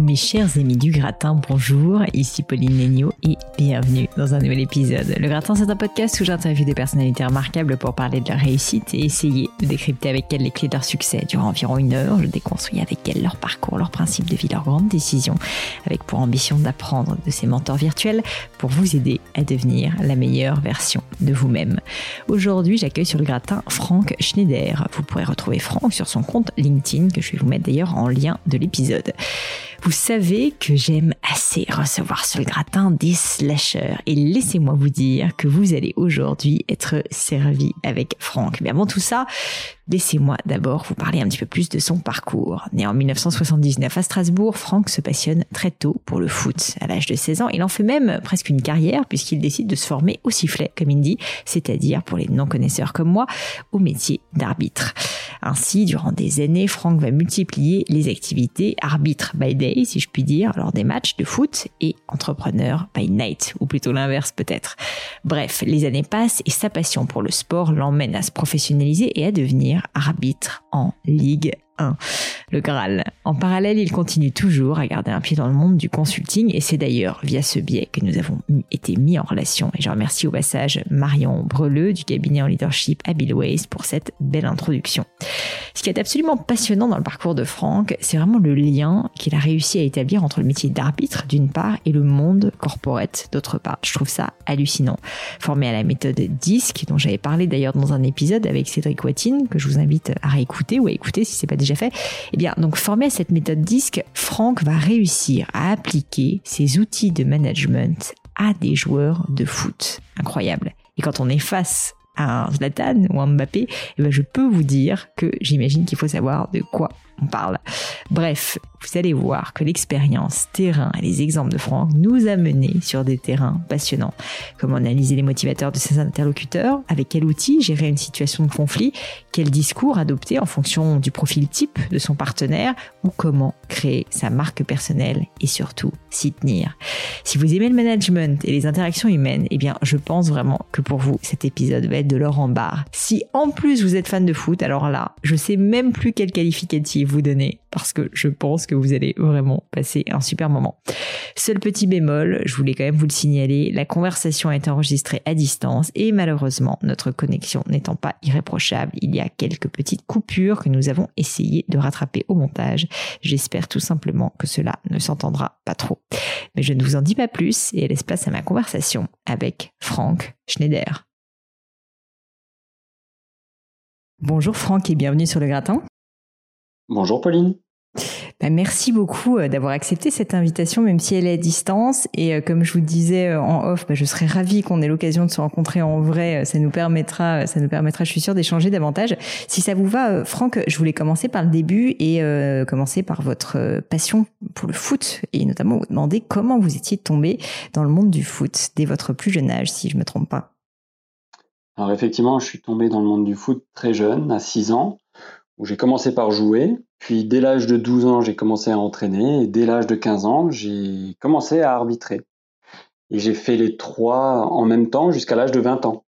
Mes chers amis du gratin, bonjour, ici Pauline Legno et bienvenue dans un nouvel épisode. Le gratin c'est un podcast où j'interviewe des personnalités remarquables pour parler de leur réussite et essayer de décrypter avec elles les clés de leur succès. Durant environ une heure, je déconstruis avec elles leur parcours, leurs principes de vie, leurs grandes décisions, avec pour ambition d'apprendre de ces mentors virtuels pour vous aider à devenir la meilleure version de vous-même. Aujourd'hui, j'accueille sur le gratin Franck Schneider. Vous pourrez retrouver Franck sur son compte LinkedIn que je vais vous mettre d'ailleurs en lien de l'épisode. Vous savez que j'aime assez recevoir sur le gratin des slashers et laissez-moi vous dire que vous allez aujourd'hui être servi avec Franck. Mais avant tout ça, Laissez-moi d'abord vous parler un petit peu plus de son parcours. Né en 1979 à Strasbourg, Franck se passionne très tôt pour le foot. À l'âge de 16 ans, il en fait même presque une carrière puisqu'il décide de se former au sifflet, comme il dit, c'est-à-dire pour les non-connaisseurs comme moi, au métier d'arbitre. Ainsi, durant des années, Franck va multiplier les activités arbitre by day, si je puis dire, lors des matchs de foot et entrepreneur by night, ou plutôt l'inverse peut-être. Bref, les années passent et sa passion pour le sport l'emmène à se professionnaliser et à devenir arbitre en Ligue le Graal. En parallèle, il continue toujours à garder un pied dans le monde du consulting et c'est d'ailleurs via ce biais que nous avons été mis en relation. Et je remercie au passage Marion Breleux du cabinet en leadership Abilways pour cette belle introduction. Ce qui est absolument passionnant dans le parcours de Franck, c'est vraiment le lien qu'il a réussi à établir entre le métier d'arbitre d'une part et le monde corporate d'autre part. Je trouve ça hallucinant. Formé à la méthode DISC, dont j'avais parlé d'ailleurs dans un épisode avec Cédric Watine, que je vous invite à réécouter ou à écouter si c'est pas déjà fait. Eh bien, donc formé à cette méthode DISC, Franck va réussir à appliquer ses outils de management à des joueurs de foot. Incroyable. Et quand on est face à un Zlatan ou un Mbappé, eh ben je peux vous dire que j'imagine qu'il faut savoir de quoi on parle. Bref, vous allez voir que l'expérience terrain et les exemples de Franck nous a menés sur des terrains passionnants. Comment analyser les motivateurs de ses interlocuteurs, avec quel outil gérer une situation de conflit, quel discours adopter en fonction du profil type de son partenaire ou comment créer sa marque personnelle et surtout s'y tenir. Si vous aimez le management et les interactions humaines, eh bien je pense vraiment que pour vous cet épisode va être de l'or en barre. Si en plus vous êtes fan de foot, alors là, je sais même plus quel qualificatif vous donner parce que je pense que vous allez vraiment passer un super moment. Seul petit bémol, je voulais quand même vous le signaler, la conversation a été enregistrée à distance et malheureusement, notre connexion n'étant pas irréprochable, il y a quelques petites coupures que nous avons essayé de rattraper au montage. J'espère tout simplement que cela ne s'entendra pas trop. Mais je ne vous en dis pas plus et laisse place à ma conversation avec Franck Schneider. Bonjour Franck et bienvenue sur le gratin. Bonjour Pauline. Bah, merci beaucoup euh, d'avoir accepté cette invitation, même si elle est à distance. Et euh, comme je vous disais euh, en off, bah, je serais ravie qu'on ait l'occasion de se rencontrer en vrai. Ça nous permettra, ça nous permettra, je suis sûre, d'échanger davantage. Si ça vous va, Franck, je voulais commencer par le début et commencer par votre passion pour le foot et notamment vous demander comment vous étiez tombé dans le monde du foot dès votre plus jeune âge, si je me trompe pas. Alors effectivement, je suis tombé dans le monde du foot très jeune, à 6 ans j'ai commencé par jouer. Puis dès l'âge de 12 ans, j'ai commencé à entraîner. Et dès l'âge de 15 ans, j'ai commencé à arbitrer. Et j'ai fait les trois en même temps jusqu'à l'âge de 20 ans.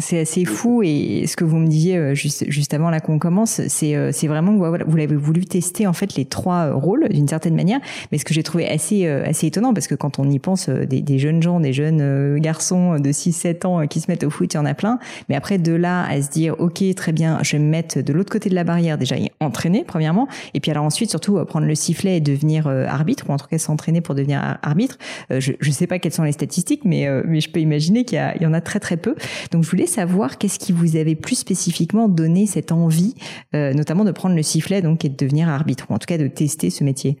C'est assez fou et ce que vous me disiez euh, juste, juste avant là qu'on commence, c'est euh, c'est vraiment vous l'avez voulu tester en fait les trois euh, rôles d'une certaine manière. Mais ce que j'ai trouvé assez assez étonnant parce que quand on y pense, des, des jeunes gens, des jeunes garçons de 6-7 ans qui se mettent au foot, il y en a plein. Mais après de là à se dire ok très bien, je vais me mettre de l'autre côté de la barrière déjà y entraîner premièrement et puis alors ensuite surtout prendre le sifflet et devenir arbitre ou en tout cas s'entraîner pour devenir arbitre. je je sais pas quelles sont les statistiques, mais mais je peux imaginer qu'il y, y en a très très peu. Donc je voulais savoir qu'est-ce qui vous avait plus spécifiquement donné cette envie, euh, notamment de prendre le sifflet donc et de devenir arbitre, ou en tout cas de tester ce métier.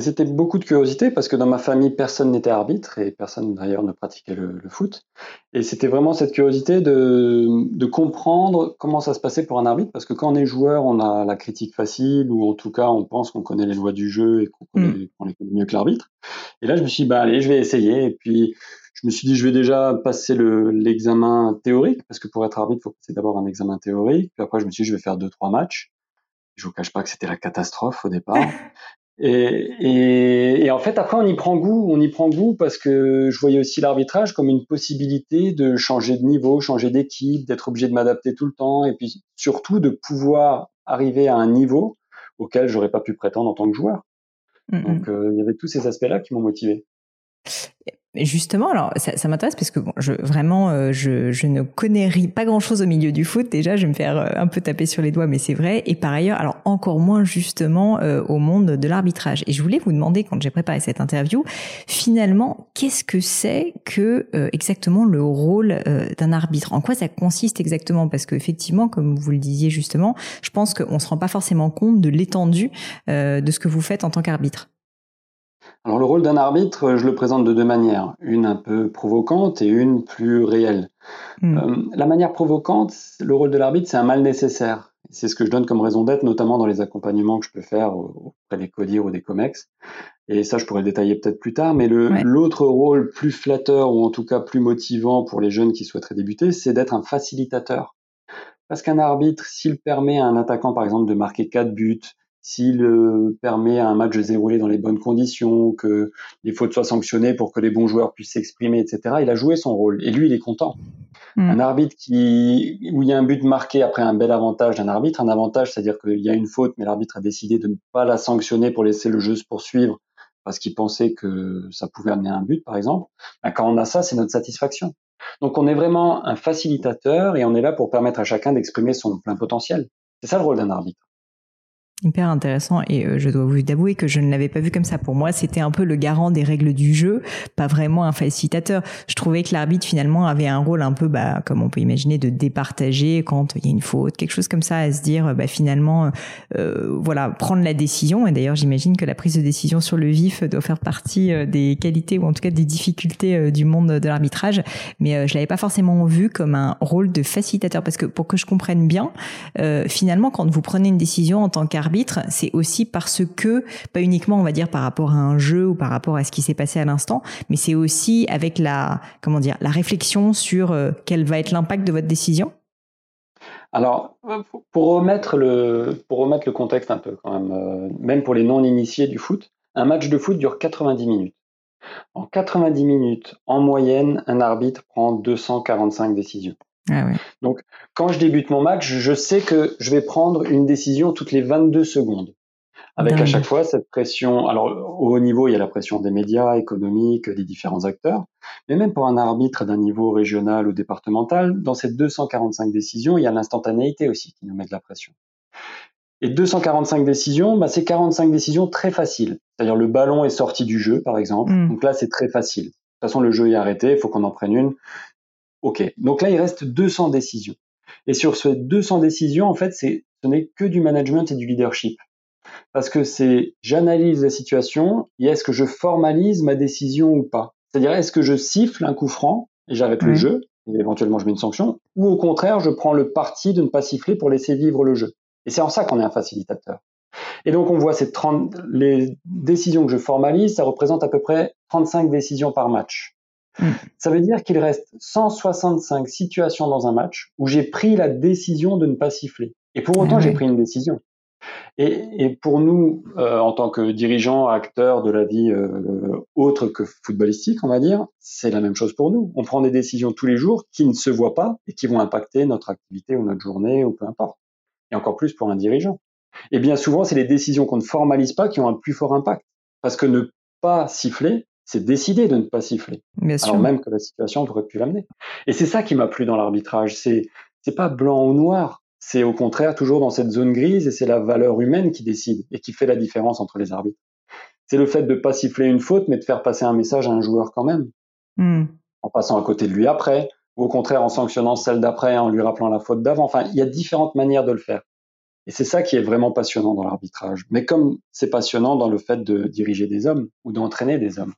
C'était beaucoup de curiosité parce que dans ma famille, personne n'était arbitre et personne d'ailleurs ne pratiquait le, foot. Et c'était vraiment cette curiosité de, comprendre comment ça se passait pour un arbitre parce que quand on est joueur, on a la critique facile ou en tout cas on pense qu'on connaît les lois du jeu et qu'on mm. les connaît mieux que l'arbitre. Et là, je me suis dit, bah allez, je vais essayer. Et puis, je me suis dit, je vais déjà passer l'examen théorique, parce que pour être arbitre, il faut passer d'abord un examen théorique. Puis après, je me suis dit, je vais faire deux, trois matchs. Je vous cache pas que c'était la catastrophe au départ. et, et, et, en fait, après, on y prend goût. On y prend goût parce que je voyais aussi l'arbitrage comme une possibilité de changer de niveau, changer d'équipe, d'être obligé de m'adapter tout le temps, et puis surtout de pouvoir arriver à un niveau auquel j'aurais pas pu prétendre en tant que joueur. Donc, euh, il y avait tous ces aspects-là qui m'ont motivé. Justement, alors ça, ça m'intéresse parce que bon, je, vraiment, euh, je, ne connais pas grand-chose au milieu du foot. Déjà, je vais me faire euh, un peu taper sur les doigts, mais c'est vrai. Et par ailleurs, alors encore moins justement euh, au monde de l'arbitrage. Et je voulais vous demander, quand j'ai préparé cette interview, finalement, qu'est-ce que c'est que exactement le rôle d'un arbitre? En quoi ça consiste exactement? Parce qu'effectivement, comme vous le disiez justement, je pense qu'on se rend pas forcément compte de l'étendue de ce que vous faites en tant qu'arbitre. Alors le rôle d'un arbitre, je le présente de deux manières, une un peu provocante et une plus réelle. Hmm. Euh, la manière provocante, le rôle de l'arbitre, c'est un mal nécessaire. C'est ce que je donne comme raison d'être, notamment dans les accompagnements que je peux faire auprès des CODIR ou des COMEX. Et ça, je pourrais le détailler peut-être plus tard. Mais l'autre rôle plus flatteur ou en tout cas plus motivant pour les jeunes qui souhaiteraient débuter, c'est d'être un facilitateur. Parce qu'un arbitre, s'il permet à un attaquant, par exemple, de marquer quatre buts, s'il euh, permet à un match de se dérouler dans les bonnes conditions, que les fautes soient sanctionnées pour que les bons joueurs puissent s'exprimer, etc. Il a joué son rôle et lui, il est content. Mm. Un arbitre qui où il y a un but marqué après un bel avantage d'un arbitre, un avantage, c'est-à-dire qu'il y a une faute, mais l'arbitre a décidé de ne pas la sanctionner pour laisser le jeu se poursuivre parce qu'il pensait que ça pouvait amener un but, par exemple. Ben, quand on a ça, c'est notre satisfaction. Donc on est vraiment un facilitateur et on est là pour permettre à chacun d'exprimer son plein potentiel. C'est ça le rôle d'un arbitre. Hyper intéressant et euh, je dois vous avouer que je ne l'avais pas vu comme ça. Pour moi, c'était un peu le garant des règles du jeu, pas vraiment un facilitateur. Je trouvais que l'arbitre finalement avait un rôle un peu, bah, comme on peut imaginer, de départager quand il y a une faute, quelque chose comme ça, à se dire, bah, finalement, euh, voilà, prendre la décision. Et d'ailleurs, j'imagine que la prise de décision sur le vif doit faire partie euh, des qualités ou en tout cas des difficultés du monde de l'arbitrage. Mais je l'avais pas forcément vu comme un rôle de facilitateur parce que pour que je comprenne bien, finalement, quand vous prenez une décision en tant qu'arbitre c'est aussi parce que, pas uniquement on va dire par rapport à un jeu ou par rapport à ce qui s'est passé à l'instant, mais c'est aussi avec la, comment dire, la réflexion sur euh, quel va être l'impact de votre décision alors, pour remettre le, pour remettre le contexte un peu quand même, euh, même pour les non-initiés du foot, un match de foot dure 90 minutes. En 90 minutes, en moyenne, un arbitre prend 245 décisions. Ah Donc, quand je débute mon match, je sais que je vais prendre une décision toutes les 22 secondes. Avec à chaque fois cette pression. Alors, au haut niveau, il y a la pression des médias économiques, des différents acteurs. Mais même pour un arbitre d'un niveau régional ou départemental, dans ces 245 décisions, il y a l'instantanéité aussi qui nous met de la pression. Et 245 décisions, bah, c'est 45 décisions très faciles. C'est-à-dire le ballon est sorti du jeu, par exemple. Hmm. Donc là, c'est très facile. De toute façon, le jeu est arrêté, il faut qu'on en prenne une. OK. Donc là, il reste 200 décisions. Et sur ces 200 décisions, en fait, ce n'est que du management et du leadership. Parce que c'est, j'analyse la situation et est-ce que je formalise ma décision ou pas? C'est-à-dire, est-ce que je siffle un coup franc et j'arrête le jeu et éventuellement je mets une sanction ou au contraire, je prends le parti de ne pas siffler pour laisser vivre le jeu? Et c'est en ça qu'on est un facilitateur. Et donc, on voit ces 30, les décisions que je formalise, ça représente à peu près 35 décisions par match. Mm. Ça veut dire qu'il reste 165 situations dans un match où j'ai pris la décision de ne pas siffler. Et pour autant, ah j'ai pris une décision. Et, pour nous, euh, en tant que dirigeants, acteurs de la vie euh, autre que footballistique, on va dire, c'est la même chose pour nous. On prend des décisions tous les jours qui ne se voient pas et qui vont impacter notre activité ou notre journée ou peu importe. Et encore plus pour un dirigeant. Et bien souvent, c'est les décisions qu'on ne formalise pas qui ont un plus fort impact. Parce que ne pas siffler, c'est décider de ne pas siffler. Bien alors même que la situation aurait pu l'amener. Et c'est ça qui m'a plu dans l'arbitrage. C'est c'est pas blanc ou noir. C'est au contraire toujours dans cette zone grise et c'est la valeur humaine qui décide et qui fait la différence entre les arbitres. C'est le fait de pas siffler une faute, mais de faire passer un message à un joueur quand même, hmm. en passant à côté de lui après, ou au contraire en sanctionnant celle d'après, en lui rappelant la faute d'avant. Enfin, il y a différentes manières de le faire. Et c'est ça qui est vraiment passionnant dans l'arbitrage. Mais comme c'est passionnant dans le fait de diriger des hommes ou d'entraîner des hommes.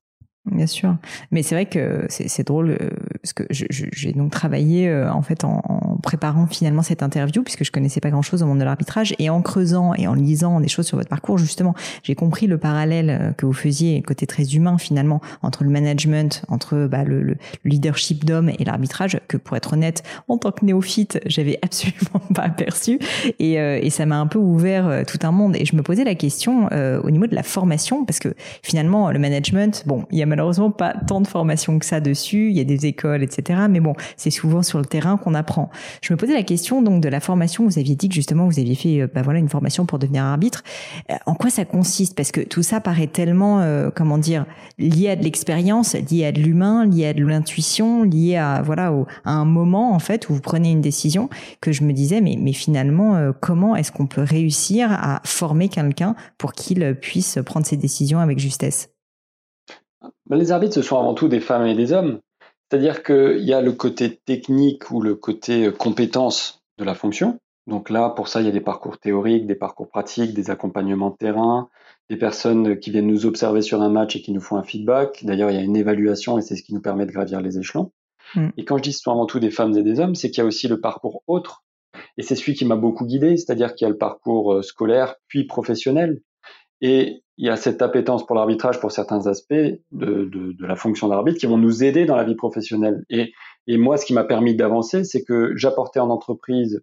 Bien sûr, mais c'est vrai que c'est drôle euh, parce que j'ai donc travaillé euh, en fait en, préparant finalement cette interview puisque je connaissais pas grand chose au monde de l'arbitrage et en creusant et en lisant des choses sur votre parcours justement j'ai compris le parallèle euh, que vous faisiez côté très humain finalement entre le management entre bah, le, le, leadership d'hommes et l'arbitrage que pour être honnête en tant que néophyte j'avais absolument pas aperçu et, et ça m'a un peu ouvert tout un monde. Et je me posais la question au niveau de la formation parce que finalement le management bon il y a malheureusement pas tant de formation que ça dessus. Il y a des écoles, etc. Mais bon, c'est souvent sur le terrain qu'on apprend. Je me posais la question donc de la formation. Vous aviez dit que justement vous aviez fait, euh, bah voilà, une formation pour devenir arbitre. Euh, en quoi ça consiste? Parce que tout ça paraît tellement, euh, comment dire, lié à de l'expérience, lié à de l'humain, lié à de l'intuition, lié à voilà à un moment en fait où vous prenez une décision que je me disais mais mais finalement comment est-ce qu'on peut réussir à former quelqu'un pour qu'il puisse prendre ses décisions avec justesse? Les arbitres, ce sont avant tout des femmes et des hommes. C'est-à-dire qu'il y a le côté technique ou le côté euh, compétence de la fonction. Donc là, pour ça, il y a des parcours théoriques, des parcours pratiques, des accompagnements de terrain, des personnes qui viennent nous observer sur un match et qui nous font un feedback. D'ailleurs, il y a une évaluation et c'est ce qui nous permet de gravir les échelons. Mm. Et quand je dis ce sont avant tout des femmes et des hommes, c'est qu'il y a aussi le parcours autre. Et c'est celui qui m'a beaucoup guidé, c'est-à-dire qu'il y a le parcours euh, scolaire puis professionnel. Et il y a cette appétence pour l'arbitrage pour certains aspects de, de, de la fonction d'arbitre qui vont nous aider dans la vie professionnelle. Et, et moi, ce qui m'a permis d'avancer, c'est que j'apportais en entreprise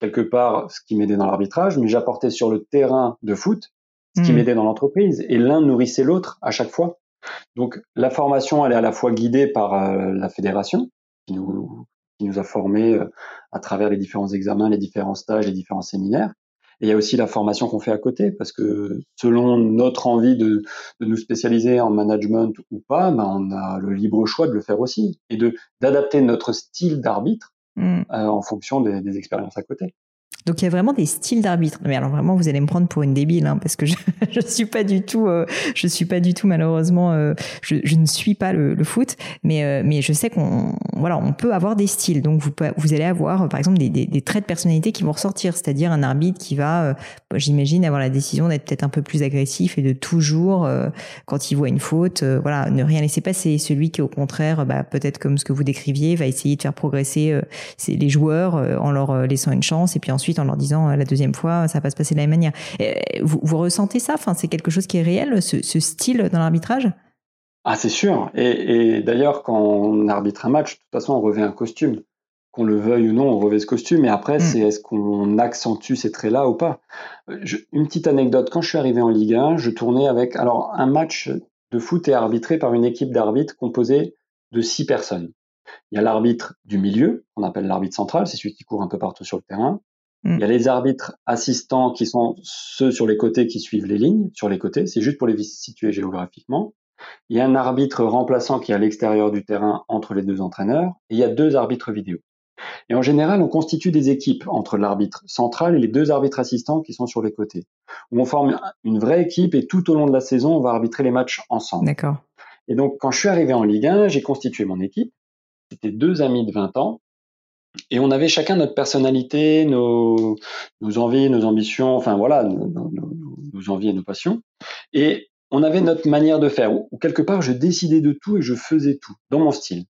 quelque part ce qui m'aidait dans l'arbitrage, mais j'apportais sur le terrain de foot ce qui hmm. m'aidait dans l'entreprise. Et l'un nourrissait l'autre à chaque fois. Donc la formation, elle est à la fois guidée par euh, la fédération, qui nous, qui nous a formés euh, à travers les différents examens, les différents stages, les différents séminaires. Et il y a aussi la formation qu'on fait à côté, parce que selon notre envie de, de nous spécialiser en management ou pas, ben on a le libre choix de le faire aussi et de d'adapter notre style d'arbitre mmh. euh, en fonction des, des expériences à côté. Donc il y a vraiment des styles d'arbitre. Mais alors vraiment, vous allez me prendre pour une débile, hein, parce que je, je suis pas du tout, euh, je suis pas du tout malheureusement, euh, je, je, ne suis pas le, le foot, mais euh, mais je sais qu'on, voilà, on peut avoir des styles. Donc vous vous allez avoir, par exemple, des, des, traits de personnalité qui vont ressortir, c'est-à-dire un arbitre qui va, j'imagine, avoir la décision d'être peut-être un peu plus agressif et de toujours, quand il voit une faute, voilà, ne rien laisser passer. Celui qui, au contraire, bah, peut-être comme ce que vous décriviez, va essayer de faire progresser les joueurs en leur laissant une chance, et puis ensuite en leur disant euh, la deuxième fois, ça va pas se passer de la même manière. Vous, vous ressentez ça? Enfin, c'est quelque chose qui est réel, ce, style dans l'arbitrage? Ah, c'est sûr. Et, d'ailleurs, quand on arbitre un match, de toute façon, on revêt un costume. Qu'on le veuille ou non, on revêt ce costume. Et après, mm. c'est est-ce qu'on accentue ces traits-là ou pas? Une petite anecdote. Quand je suis arrivé en Ligue 1, je tournais avec alors un match de foot est arbitré par une équipe d'arbitres composée de six personnes. Il y a l'arbitre du milieu, qu'on appelle l'arbitre central, c'est celui qui court un peu partout sur le terrain. Mm. Il y a les arbitres assistants qui sont ceux sur les côtés qui suivent les lignes, sur les côtés, c'est juste pour les situer géographiquement. Il y a un arbitre remplaçant qui est à l'extérieur du terrain entre les deux entraîneurs, et il y a deux arbitres vidéo. Et en général, on constitue des équipes entre l'arbitre central et les deux arbitres assistants qui sont sur les côtés, où on forme une vraie équipe et tout au long de la saison, on va arbitrer les matchs ensemble. D'accord. Et donc, quand je suis arrivé en Ligue 1, j'ai constitué mon équipe. C'était deux amis de 20 ans et on avait chacun notre personnalité, nos, nos envies, nos ambitions, enfin voilà, nos, nos, nos, envies et nos passions. Et on avait notre manière de faire, où quelque part je décidais de tout et je faisais tout, dans mon style.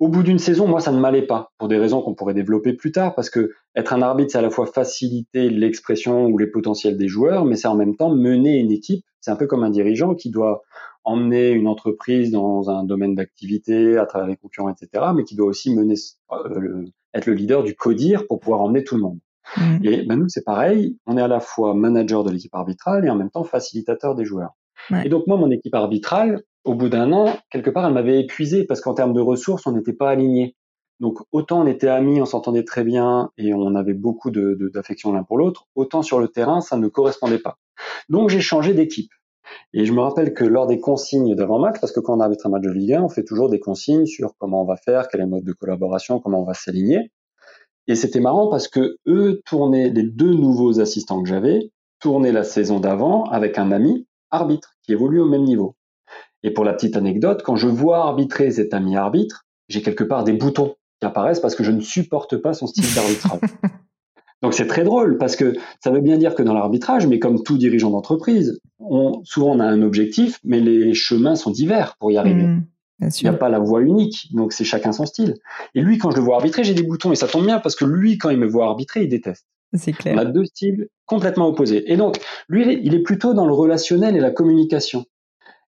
Au bout d'une saison, moi, ça ne m'allait pas, pour des raisons qu'on pourrait développer plus tard, parce que être un arbitre, c'est à la fois faciliter l'expression ou les potentiels des joueurs, mais c'est en même temps mener une équipe. C'est un peu comme un dirigeant qui doit emmener une entreprise dans un domaine d'activité à travers les concurrents, etc., mais qui doit aussi mener, euh, être le leader du codir pour pouvoir emmener tout le monde. Mm. Et ben, nous, c'est pareil. On est à la fois manager de l'équipe arbitrale et en même temps facilitateur des joueurs. Et donc, moi, mon équipe arbitrale, au bout d'un an, quelque part, elle m'avait épuisé parce qu'en termes de ressources, on n'était pas alignés. Donc, autant on était amis, on s'entendait très bien et on avait beaucoup d'affection de, l'un pour l'autre, autant sur le terrain, ça ne correspondait pas. Donc, j'ai changé d'équipe. Et je me rappelle que lors des consignes d'avant-match, parce que quand on arbitre un match de Ligue 1, on fait toujours des consignes sur comment on va faire, quel est le mode de collaboration, comment on va s'aligner. Et c'était marrant parce que eux tournaient, les deux nouveaux assistants que j'avais, tournaient la saison d'avant avec un ami arbitre qui évolue au même niveau. Et pour la petite anecdote, quand je vois arbitrer cet ami arbitre, j'ai quelque part des boutons qui apparaissent parce que je ne supporte pas son style d'arbitrage. Donc c'est très drôle parce que ça veut bien dire que dans l'arbitrage, mais comme tout dirigeant d'entreprise, on, souvent on a un objectif, mais les chemins sont divers pour y arriver. Mmh, il n'y a pas la voie unique, donc c'est chacun son style. Et lui, quand je le vois arbitrer, j'ai des boutons et ça tombe bien parce que lui, quand il me voit arbitrer, il déteste. C'est clair. On a deux styles complètement opposés. Et donc, lui, il est plutôt dans le relationnel et la communication.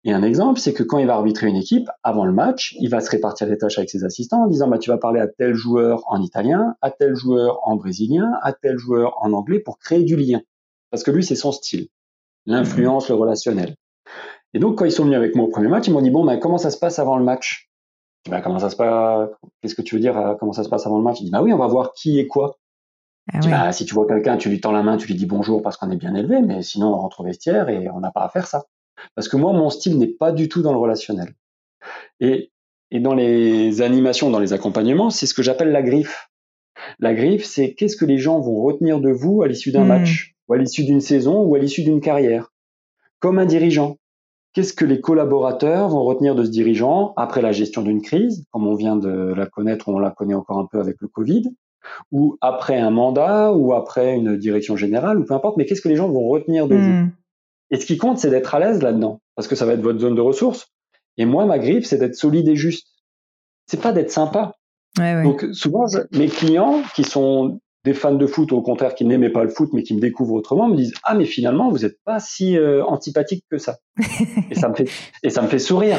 Et un exemple, c'est que quand il va arbitrer une équipe, avant le match, il va se répartir les tâches avec ses assistants en disant bah, tu vas parler à tel joueur en italien, à tel joueur en brésilien, à tel joueur en anglais pour créer du lien. Parce que lui, c'est son style. L'influence, le relationnel. Et donc, quand ils sont venus avec moi au premier match, ils m'ont dit bon, ben, comment ça se passe avant le match? Bah, comment ça se passe Qu'est-ce que tu veux dire euh, Comment ça se passe avant le match? Il dit bah oui, on va voir qui est quoi. Ah bah, si tu vois quelqu'un, tu lui tends la main, tu lui dis bonjour parce qu'on est bien élevé, mais sinon on rentre au vestiaire et on n'a pas à faire ça. Parce que moi, mon style n'est pas du tout dans le relationnel. Et, et dans les animations, dans les accompagnements, c'est ce que j'appelle la griffe. La griffe, c'est qu'est-ce que les gens vont retenir de vous à l'issue d'un hmm. match, ou à l'issue d'une saison, ou à l'issue d'une carrière. Comme un dirigeant. Qu'est-ce que les collaborateurs vont retenir de ce dirigeant après la gestion d'une crise, comme on vient de la connaître, ou on la connaît encore un peu avec le Covid, ou après un mandat, ou après une direction générale, ou peu importe, mais qu'est-ce que les gens vont retenir de vous? Hmm. Et ce qui compte, c'est d'être à l'aise là-dedans, parce que ça va être votre zone de ressources. Et moi, ma griffe, c'est d'être solide et juste. C'est pas d'être sympa. Donc souvent, mes clients qui sont des fans de foot, au contraire, qui n'aimaient pas le foot, mais qui me découvrent autrement, me disent ah mais finalement, vous n'êtes pas si euh, antipathique que ça. et ça me fait et ça me fait sourire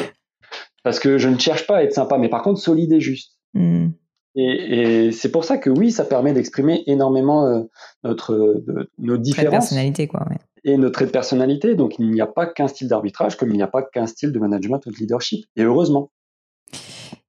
parce que je ne cherche pas à être sympa, mais par contre solide et juste. Hmm. Et, c'est pour ça que oui, ça permet d'exprimer énormément euh, notre nos différences. personnalité, quoi. Ouais et notre trait de personnalité. Donc il n'y a pas qu'un style d'arbitrage comme il n'y a pas qu'un style de management ou de leadership. Et heureusement.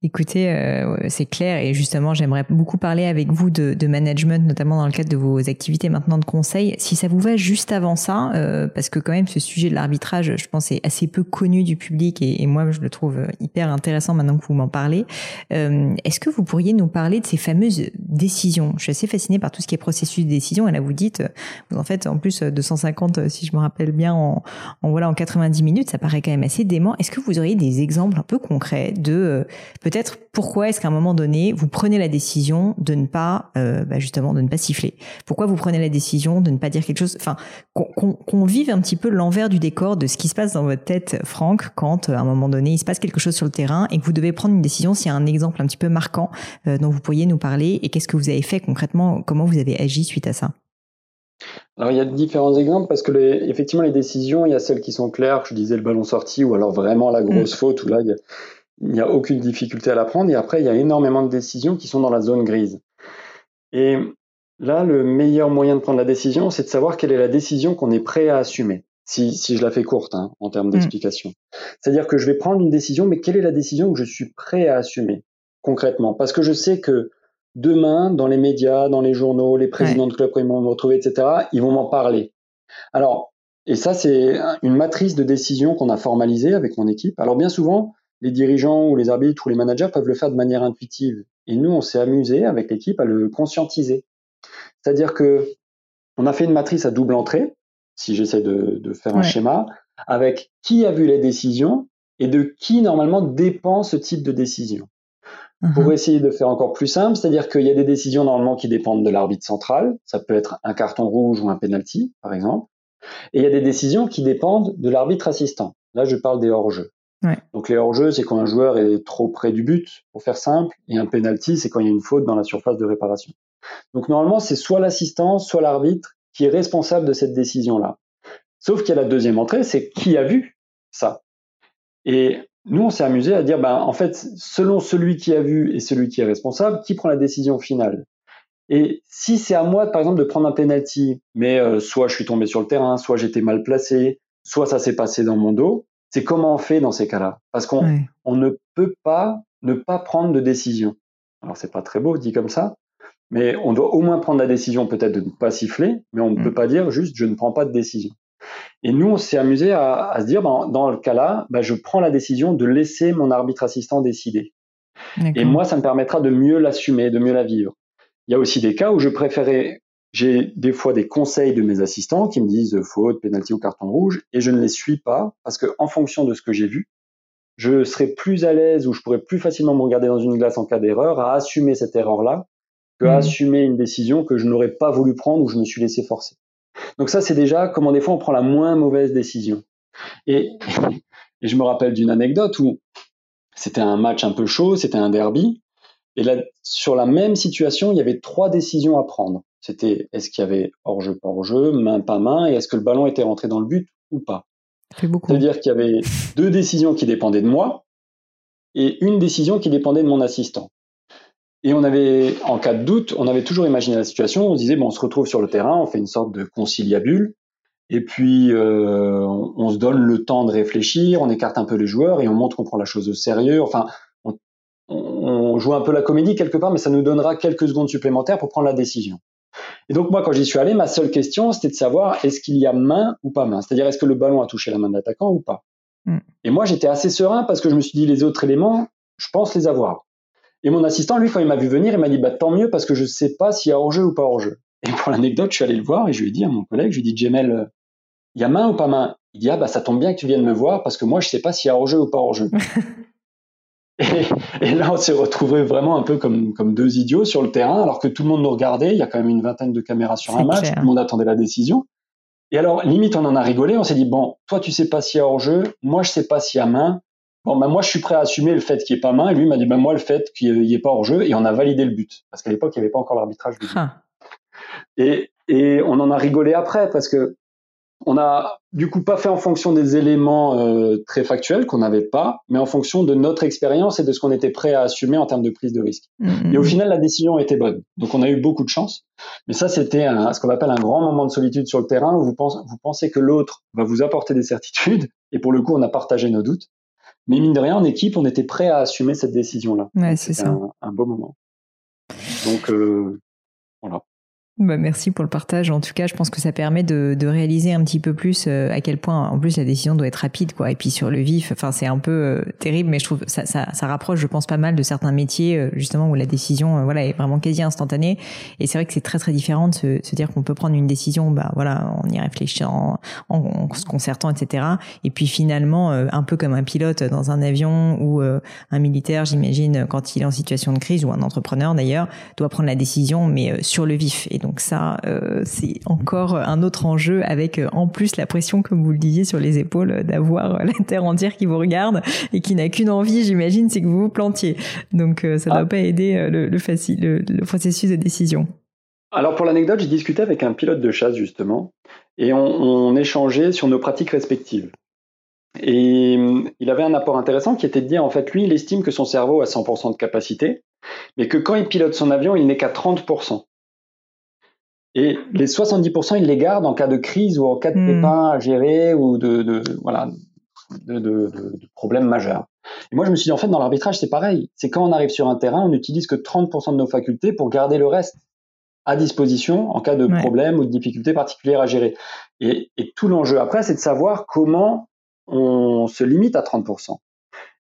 Écoutez, euh, c'est clair et justement, j'aimerais beaucoup parler avec vous de, management, notamment dans le cadre de vos activités maintenant de conseil. Si ça vous va juste avant ça, euh, parce que quand même ce sujet de l'arbitrage, je pense, est assez peu connu du public et, moi, je le trouve hyper intéressant maintenant que vous m'en parlez. Euh, est-ce que vous pourriez nous parler de ces fameuses décisions? Je suis assez fascinée par tout ce qui est processus de décision. Et là, vous dites, vous en fait, en plus 250, si je me rappelle bien, en, en voilà en 90 minutes, ça paraît quand même assez dément. Est-ce que vous auriez des exemples un peu concrets de peut peut-être pourquoi est-ce qu'à un moment donné, vous prenez la décision de ne pas, euh, bah justement, de ne pas siffler? Pourquoi vous prenez la décision de ne pas dire quelque chose? Enfin, qu'on vive un petit peu l'envers du décor de ce qui se passe dans votre tête, Franck, quand euh, à un moment donné, il se passe quelque chose sur le terrain et que vous devez prendre une décision. S'il y a un exemple un petit peu marquant euh, dont vous pourriez nous parler et qu'est-ce que vous avez fait concrètement? Comment vous avez agi suite à ça? Alors il y a différents exemples parce que les, effectivement les décisions, il y a celles qui sont claires, je disais le ballon sorti ou alors vraiment la grosse mm. faute où là il y a, il n'y a aucune difficulté à la prendre. Et après, il y a énormément de décisions qui sont dans la zone grise. Et là, le meilleur moyen de prendre la décision, c'est de savoir quelle est la décision qu'on est prêt à assumer. Si, si je la fais courte hein, en termes mmh. d'explication. C'est-à-dire que je vais prendre une décision, mais quelle est la décision que je suis prêt à assumer concrètement? Parce que je sais que demain, dans les médias, dans les journaux, les présidents de clubs, quand ils vont me retrouver, etc., ils vont m'en parler. Alors, et ça, c'est une matrice de décision qu'on a formalisée avec mon équipe. Alors, bien souvent, les dirigeants ou les arbitres ou les managers peuvent le faire de manière intuitive. Et nous, on s'est amusé avec l'équipe à le conscientiser. C'est-à-dire que on a fait une matrice à double entrée, si j'essaie de, faire un schéma, avec qui a vu les décisions et de qui normalement dépend ce type de décision. Uh-huh. Pour essayer de faire encore plus simple, c'est-à-dire qu'il y a des décisions normalement qui dépendent de l'arbitre central, ça peut être un carton rouge ou un penalty, par exemple, et il y a des décisions qui dépendent de l'arbitre assistant. Là, je parle des hors-jeux. Donc les hors-jeux, c'est quand un joueur est trop près du but, pour faire simple, et un penalty, c'est quand il y a une faute dans la surface de réparation. Donc normalement, c'est soit l'assistant, soit l'arbitre qui est responsable de cette décision-là. Sauf qu'il y a la deuxième entrée, c'est qui a vu ça. Et nous, on s'est amusé à dire, ben, en fait, selon celui qui a vu et celui qui est responsable, qui prend la décision finale Et si c'est à moi, par exemple, de prendre un penalty, mais euh, soit je suis tombé sur le terrain, soit j'étais mal placé, soit ça s'est passé dans mon dos, c'est comment on fait dans ces cas-là Parce qu'on on ne peut pas ne pas prendre de décision. Alors c'est pas très beau dit comme ça, mais on doit au moins prendre la décision peut-être de ne pas siffler, mais on ne peut mm. pas dire juste je ne prends pas de décision. Et nous, on s'est amusé à, se dire, ben, dans le cas-là, ben, je prends la décision de laisser mon arbitre assistant décider. Et moi, ça me permettra de mieux l'assumer, de mieux la vivre. Il y a aussi des cas où je préférais, j'ai des fois des conseils de mes assistants qui me disent faute, pénalty ou carton rouge, et je ne les suis pas parce que en fonction de ce que j'ai vu, je serai plus à l'aise ou je pourrais plus facilement me regarder dans une glace en cas d'erreur à assumer cette erreur-là que à mmh. assumer une décision que je n'aurais pas voulu prendre ou je me suis laissé forcer. Donc ça, c'est déjà comment des fois on prend la moins mauvaise décision. Et, et je me rappelle d'une anecdote où c'était un match un peu chaud, c'était un derby, et là, sur la même situation, il y avait trois décisions à prendre. C'était est-ce qu'il y avait hors-jeu, pas hors-jeu, main, pas main, et est-ce que le ballon était rentré dans le but ou pas? C'est-à-dire qu'il y avait deux décisions qui dépendaient de moi et une décision qui dépendait de mon assistant. Et on avait, en cas de doute, on avait toujours imaginé la situation. On se disait, bon, on se retrouve sur le terrain, on fait une sorte de conciliabule, et puis euh, on, se donne le temps de réfléchir, on écarte un peu les joueurs et on montre qu'on prend la chose au sérieux. Enfin, on, on, joue un peu la comédie quelque part, mais ça nous donnera quelques secondes supplémentaires pour prendre la décision. Et donc moi, quand j'y suis allé, ma seule question, c'était de savoir est-ce qu'il y a main ou pas main, c'est-à-dire est-ce que le ballon a touché la main de l'attaquant ou pas? Mm. Et moi, j'étais assez serein parce que je me suis dit les autres éléments, je pense les avoir. Et mon assistant, lui, quand il m'a vu venir, il m'a dit bah tant mieux parce que je ne sais pas s'il y a hors-jeu ou pas hors-jeu. Et pour l'anecdote, je suis allé le voir et je lui ai dit à mon collègue, je lui ai dit Jamel, il y a main ou pas main? Il dit ah bah ça tombe bien que tu viennes me voir parce que moi je sais pas s'il y a hors-jeu ou pas hors-jeu. et, là, on s'est retrouvés vraiment un peu comme, comme deux idiots sur le terrain, alors que tout le monde nous regardait. Il y a quand même une vingtaine de caméras sur un match. Tout le monde attendait la décision. Et alors, limite, on en a rigolé. On s'est dit, bon, toi, tu sais pas s'il y a hors-jeu. Moi, je sais pas s'il y a main. Bon, ben, moi, je suis prêt à assumer le fait qu'il n'y ait pas main. Et lui m'a dit, ben, moi, le fait qu'il n'y ait pas hors-jeu. Et on a validé le but. Parce qu'à l'époque, il n'y avait pas encore l'arbitrage. Ah. Et, et on en a rigolé après parce que on a du coup pas fait en fonction des éléments euh, très factuels qu'on n'avait pas, mais en fonction de notre expérience et de ce qu'on était prêt à assumer en termes de prise de risque. Mm-hmm. Et au final, la décision était bonne. Donc on a eu beaucoup de chance. Mais ça, c'était ce qu'on appelle un grand moment de solitude sur le terrain où vous pensez, vous pensez que l'autre va vous apporter des certitudes. Et pour le coup, on a partagé nos doutes. Mais mine de rien, en équipe, on était prêt à assumer cette décision-là. Ouais, c'est ça. Un, un, beau moment. Donc euh, voilà. Bah merci pour le partage. En tout cas, je pense que ça permet de, de réaliser un petit peu plus euh, à quel point, en plus, la décision doit être rapide, quoi. Et puis sur le vif, enfin, c'est un peu euh, terrible, mais je trouve ça, ça, ça, rapproche, je pense, pas mal de certains métiers, euh, justement, où la décision, voilà, est vraiment quasi instantanée. Et c'est vrai que c'est très très différent de se, se dire qu'on peut prendre une décision, bah voilà, en y réfléchissant, en, se concertant, etc. Et puis finalement, un peu comme un pilote dans un avion ou un militaire, j'imagine, quand il est en situation de crise ou un entrepreneur d'ailleurs, doit prendre la décision, mais sur le vif. Donc ça, euh, c'est encore un autre enjeu avec euh, en plus la pression, comme vous le disiez, sur les épaules d'avoir euh, la terre entière qui vous regarde et qui n'a qu'une envie, j'imagine, c'est que vous vous plantiez. Donc ça ne doit ah. pas aider le, facile, le, processus de décision. Alors pour l'anecdote, j'ai discuté avec un pilote de chasse justement et on, on échangeait sur nos pratiques respectives. Et il avait un apport intéressant qui était de dire, en fait, lui, il estime que son cerveau a 100% de capacité, mais que quand il pilote son avion, il n'est qu'à 30%. Et les 70%, ils les gardent en cas de crise ou en cas de hmm. pépin à gérer ou de, de voilà, de, de, de, problèmes majeurs. Et moi, je me suis dit, en fait, dans l'arbitrage, c'est pareil. C'est quand on arrive sur un terrain, on n'utilise que 30% de nos facultés pour garder le reste à disposition en cas de problème ou de difficulté particulière à gérer. Et, et tout l'enjeu après, c'est de savoir comment on se limite à 30%.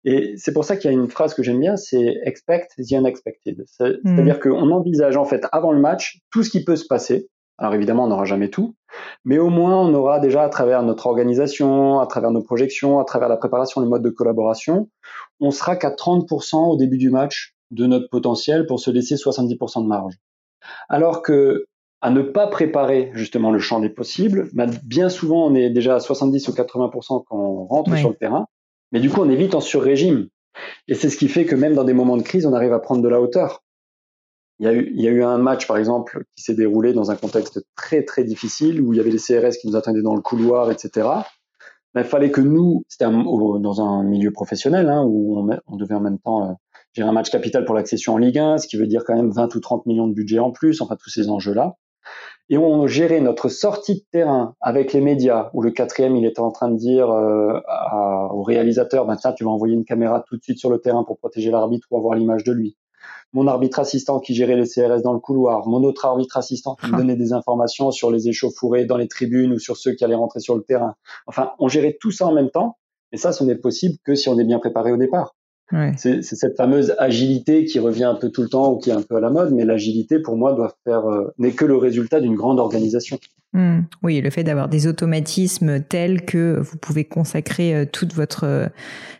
Et c'est pour ça qu'il y a une phrase que j'aime bien, c'est expect the unexpected. C'est-à-dire qu'on envisage en fait avant le match tout ce qui peut se passer. Alors évidemment, on n'aura jamais tout, mais au moins on aura déjà à travers notre organisation, à travers nos projections, à travers la préparation, les modes de collaboration, on sera qu'à 30% au début du match de notre potentiel pour se laisser 70% de marge. Alors que à ne pas préparer justement le champ des possibles, bah, bien souvent on est déjà à 70 ou 80% quand on rentre sur le terrain, mais du coup, on est vite en sur-régime. Et c'est ce qui fait que même dans des moments de crise, on arrive à prendre de la hauteur. Il y a eu, il y a eu un match, par exemple, qui s'est déroulé dans un contexte très, très difficile, où il y avait les CRS qui nous attendaient dans le couloir, etc. Mais il fallait que nous, c'était dans un milieu professionnel, hein, où on, devait en même temps euh, gérer un match capital pour l'accession en Ligue 1, ce qui veut dire quand même 20 ou 30 millions de budget en plus, enfin tous ces enjeux-là. Et on gérait notre sortie de terrain avec les médias, où le quatrième, il était en train de dire euh, au réalisateur, ben tiens, tu vas envoyer une caméra tout de suite sur le terrain pour protéger l'arbitre ou avoir l'image de lui. Mon arbitre assistant qui gérait les CRS dans le couloir, mon autre arbitre assistant qui me donnait des informations sur les échauffourées dans les tribunes ou sur ceux qui allaient rentrer sur le terrain. Enfin, on gérait tout ça en même temps, et ça, ce n'est possible que si on est bien préparé au départ. C'est cette fameuse agilité qui revient un peu tout le temps ou qui est un peu à la mode, mais l'agilité pour moi doit faire euh, n'est que le résultat d'une grande organisation. Hmm. Oui, le fait d'avoir des automatismes tels que vous pouvez consacrer euh, toute votre, euh,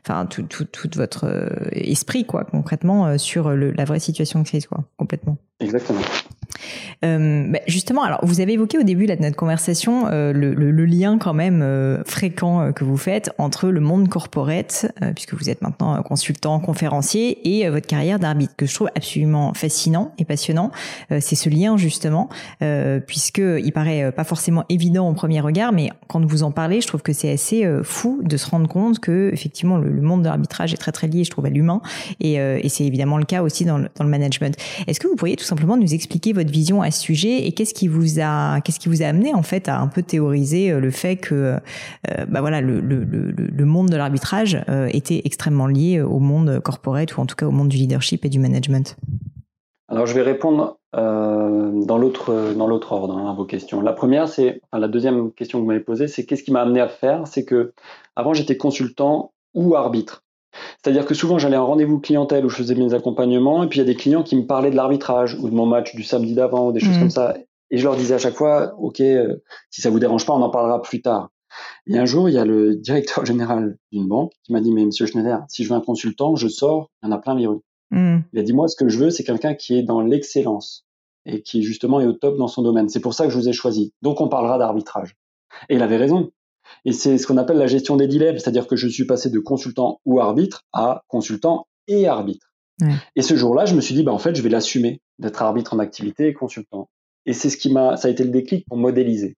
enfin tout, tout, tout votre esprit quoi, concrètement sur la vraie situation de crise quoi, complètement. Exactement. Euh, bah, justement, alors vous avez évoqué au début de notre conversation euh, le, le, le, lien quand même euh, fréquent euh, que vous faites entre le monde corporate, puisque vous êtes maintenant consultant, conférencier, et votre carrière d'arbitre, que je trouve absolument fascinant et passionnant. C'est ce lien justement, puisque il paraît pas forcément évident au premier regard, mais quand vous en parlez, je trouve que c'est assez fou de se rendre compte que effectivement le, le monde de l'arbitrage est très très lié, je trouve, à l'humain, et, et c'est évidemment le cas aussi dans le, dans le management. Est-ce que vous pourriez tout simplement nous expliquer votre vision à ce sujet et qu'est-ce qui vous a qu'est-ce qui vous a amené en fait à un peu théoriser euh, le fait que euh, bah voilà le, le, le, monde de l'arbitrage euh, était extrêmement lié au monde corporate ou en tout cas au monde du leadership et du management? Alors je vais répondre dans l'autre dans l'autre ordre hein, à vos questions. La première c'est enfin, la deuxième question que vous m'avez posée c'est qu'est-ce qui m'a amené à faire? C'est que avant j'étais consultant ou arbitre. C'est-à-dire que souvent j'allais un rendez-vous clientèle où je faisais mes accompagnements et puis il y a des clients qui me parlaient de l'arbitrage ou de mon match du samedi d'avant ou des choses mmh. comme ça. Et je leur disais à chaque fois, OK, euh, si ça vous dérange pas, on en parlera plus tard. Et un jour, il y a le directeur général d'une banque qui m'a dit, mais monsieur Schneider, si je veux un consultant, je sors, il y en a plein les rues. Mmh. Il a dit, moi, ce que je veux, c'est quelqu'un qui est dans l'excellence et qui justement est au top dans son domaine. C'est pour ça que je vous ai choisi. Donc on parlera d'arbitrage. Et il avait raison. Et c'est ce qu'on appelle la gestion des dilemmes, c'est-à-dire que je suis passé de consultant ou arbitre à consultant et arbitre. Et ce jour-là, je me suis dit, bah, en fait, je vais l'assumer d'être arbitre en activité et consultant. Et c'est ce qui m'a, ça a été le déclic pour modéliser.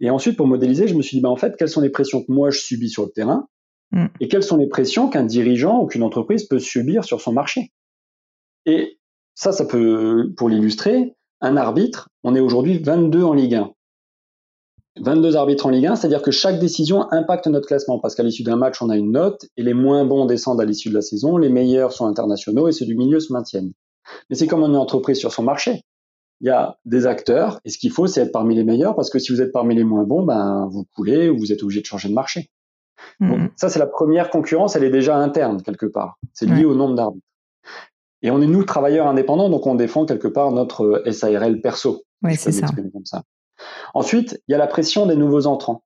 Et ensuite, pour modéliser, je me suis dit, bah, en fait, quelles sont les pressions que moi je subis sur le terrain mm. et quelles sont les pressions qu'un dirigeant ou qu'une entreprise peut subir sur son marché? Et ça, ça peut, pour l'illustrer, un arbitre, on est aujourd'hui 22 en Ligue 1. 22 arbitres en Ligue 1, c'est-à-dire que chaque décision impacte notre classement, parce qu'à l'issue d'un match, on a une note, et les moins bons descendent à l'issue de la saison, les meilleurs sont internationaux, et ceux du milieu se maintiennent. Mais c'est comme une entreprise sur son marché. Il y a des acteurs, et ce qu'il faut, c'est être parmi les meilleurs, parce que si vous êtes parmi les moins bons, ben, vous coulez, ou vous êtes obligé de changer de marché. Mmh. Donc, ça, c'est la première concurrence, elle est déjà interne, quelque part. C'est lié au nombre d'arbitres. Et on est, nous, travailleurs indépendants, donc on défend quelque part notre SARL perso. Oui, c'est ça. Comme ça. Ensuite, il y a la pression des nouveaux entrants.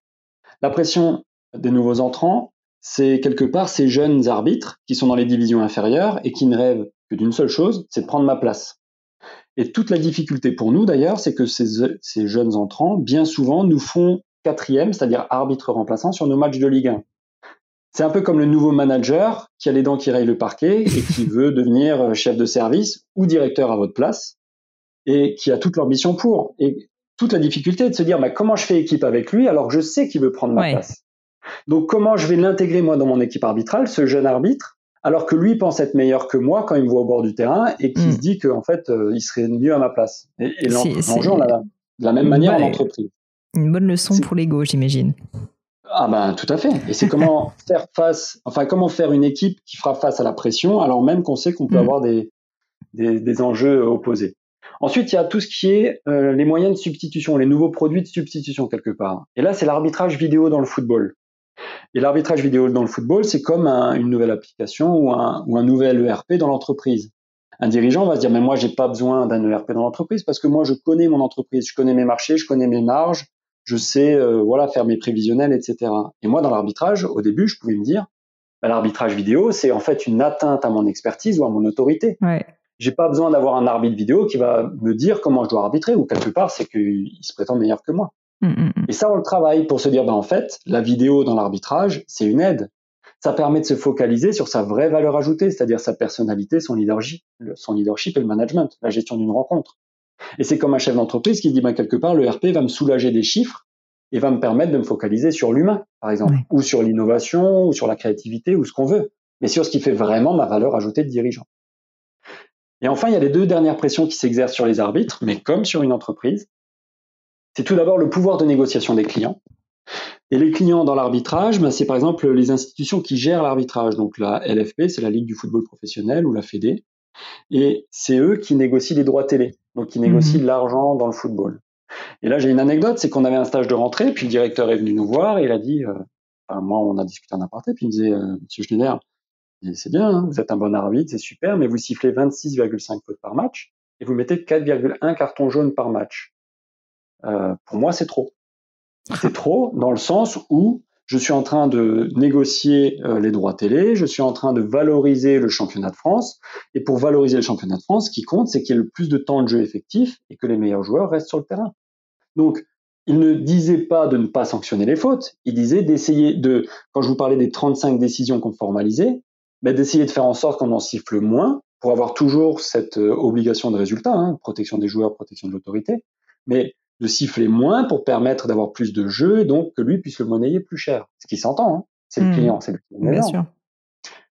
La pression des nouveaux entrants, c'est quelque part ces jeunes arbitres qui sont dans les divisions inférieures et qui ne rêvent que d'une seule chose, c'est de prendre ma place. Et toute la difficulté pour nous d'ailleurs, c'est que ces, jeunes entrants, bien souvent, nous font quatrième, c'est-à-dire arbitre remplaçant sur nos matchs de Ligue 1. C'est un peu comme le nouveau manager qui a les dents qui rayent le parquet et qui veut devenir chef de service ou directeur à votre place et qui a toute l'ambition pour. Et toute la difficulté de se dire bah, comment je fais équipe avec lui alors que je sais qu'il veut prendre ma place? Donc comment je vais l'intégrer moi dans mon équipe arbitrale, ce jeune arbitre, alors que lui pense être meilleur que moi quand il me voit au bord du terrain et qu'il hmm. se dit qu'en fait euh, il serait mieux à ma place? Et, et l'enjeu on l'a de la même manière en entreprise. Une bonne leçon pour l'ego, j'imagine. Ah ben tout à fait. Et c'est comment faire face, enfin comment faire une équipe qui fera face à la pression alors même qu'on sait qu'on peut hmm. avoir des, des, des enjeux opposés. Ensuite, il y a tout ce qui est euh, les moyens de substitution, les nouveaux produits de substitution quelque part. Et là, c'est l'arbitrage vidéo dans le football. Et l'arbitrage vidéo dans le football, c'est comme une nouvelle application ou un, ou un nouvel ERP dans l'entreprise. Un dirigeant va se dire, mais moi, j'ai pas besoin d'un ERP dans l'entreprise parce que moi, je connais mon entreprise, je connais mes marchés, je connais mes marges, je sais, euh, voilà, faire mes prévisionnels, etc. Et moi, dans l'arbitrage, au début, je pouvais me dire, bah, l'arbitrage vidéo, c'est en fait une atteinte à mon expertise ou à mon autorité. Ouais j'ai pas besoin d'avoir un arbitre vidéo qui va me dire comment je dois arbitrer ou quelque part c'est qu'il se prétend meilleur que moi. Mm, mm, mm. Et ça on le travaille pour se dire ben en fait la vidéo dans l'arbitrage c'est une aide. Ça permet de se focaliser sur sa vraie valeur ajoutée, c'est-à-dire sa personnalité, son leadership, son leadership et le management, la gestion d'une rencontre. Et c'est comme un chef d'entreprise qui dit ben quelque part le RP va me soulager des chiffres et va me permettre de me focaliser sur l'humain par exemple ou sur l'innovation ou sur la créativité ou ce qu'on veut, mais sur ce qui fait vraiment ma valeur ajoutée de dirigeant. Et enfin, il y a les deux dernières pressions qui s'exercent sur les arbitres, mais comme sur une entreprise. C'est tout d'abord le pouvoir de négociation des clients. Et les clients dans l'arbitrage, ben, c'est par exemple les institutions qui gèrent l'arbitrage. Donc la LFP, c'est la Ligue du football professionnel ou la Fédé. Et c'est eux qui négocient les droits télé, donc qui négocient mhm. l'argent dans le football. Et là, j'ai une anecdote, c'est qu'on avait un stage de rentrée, puis le directeur est venu nous voir et il a dit, euh, enfin, moi, on a discuté en aparté, puis il me disait, euh, Monsieur Schneider, c'est bien, hein, vous êtes un bon arbitre, c'est super, mais vous sifflez 26,5 fautes par match et vous mettez 4,1 cartons jaunes par match. Euh, pour moi, c'est trop. C'est trop dans le sens où je suis en train de négocier euh, les droits télé, je suis en train de valoriser le championnat de France. Et pour valoriser le championnat de France, ce qui compte, c'est qu'il y ait le plus de temps de jeu effectif et que les meilleurs joueurs restent sur le terrain. Donc, il ne disait pas de ne pas sanctionner les fautes, il disait d'essayer de, quand je vous parlais des 35 décisions qu'on formalisait, ben d'essayer de faire en sorte qu'on en siffle moins pour avoir toujours cette euh, obligation de résultat, hein, protection des joueurs, protection de l'autorité, mais de siffler moins pour permettre d'avoir plus de jeux et donc que lui puisse le monnayer plus cher. Ce qui s'entend, hein. c'est le hmm. client, c'est le client. Bien sûr.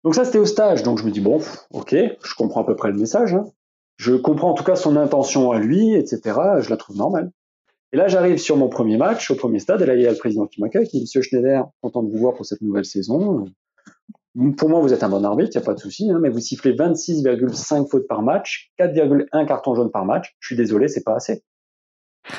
Donc ça, c'était au stage. Donc je me dis, bon, ok, je comprends à peu près le message. Hein. Je comprends en tout cas son intention à lui, etc. Je la trouve normale. Et là, j'arrive sur mon premier match, au premier stade, et là, il y a le président qui m'accueille, qui dit, Monsieur Schneider, content de vous voir pour cette nouvelle saison. Pour moi, vous êtes un bon arbitre, il n'y a pas de souci, hein, mais vous sifflez 26,5 fautes par match, 4,1 cartons jaunes par match. Je suis désolé, c'est pas assez.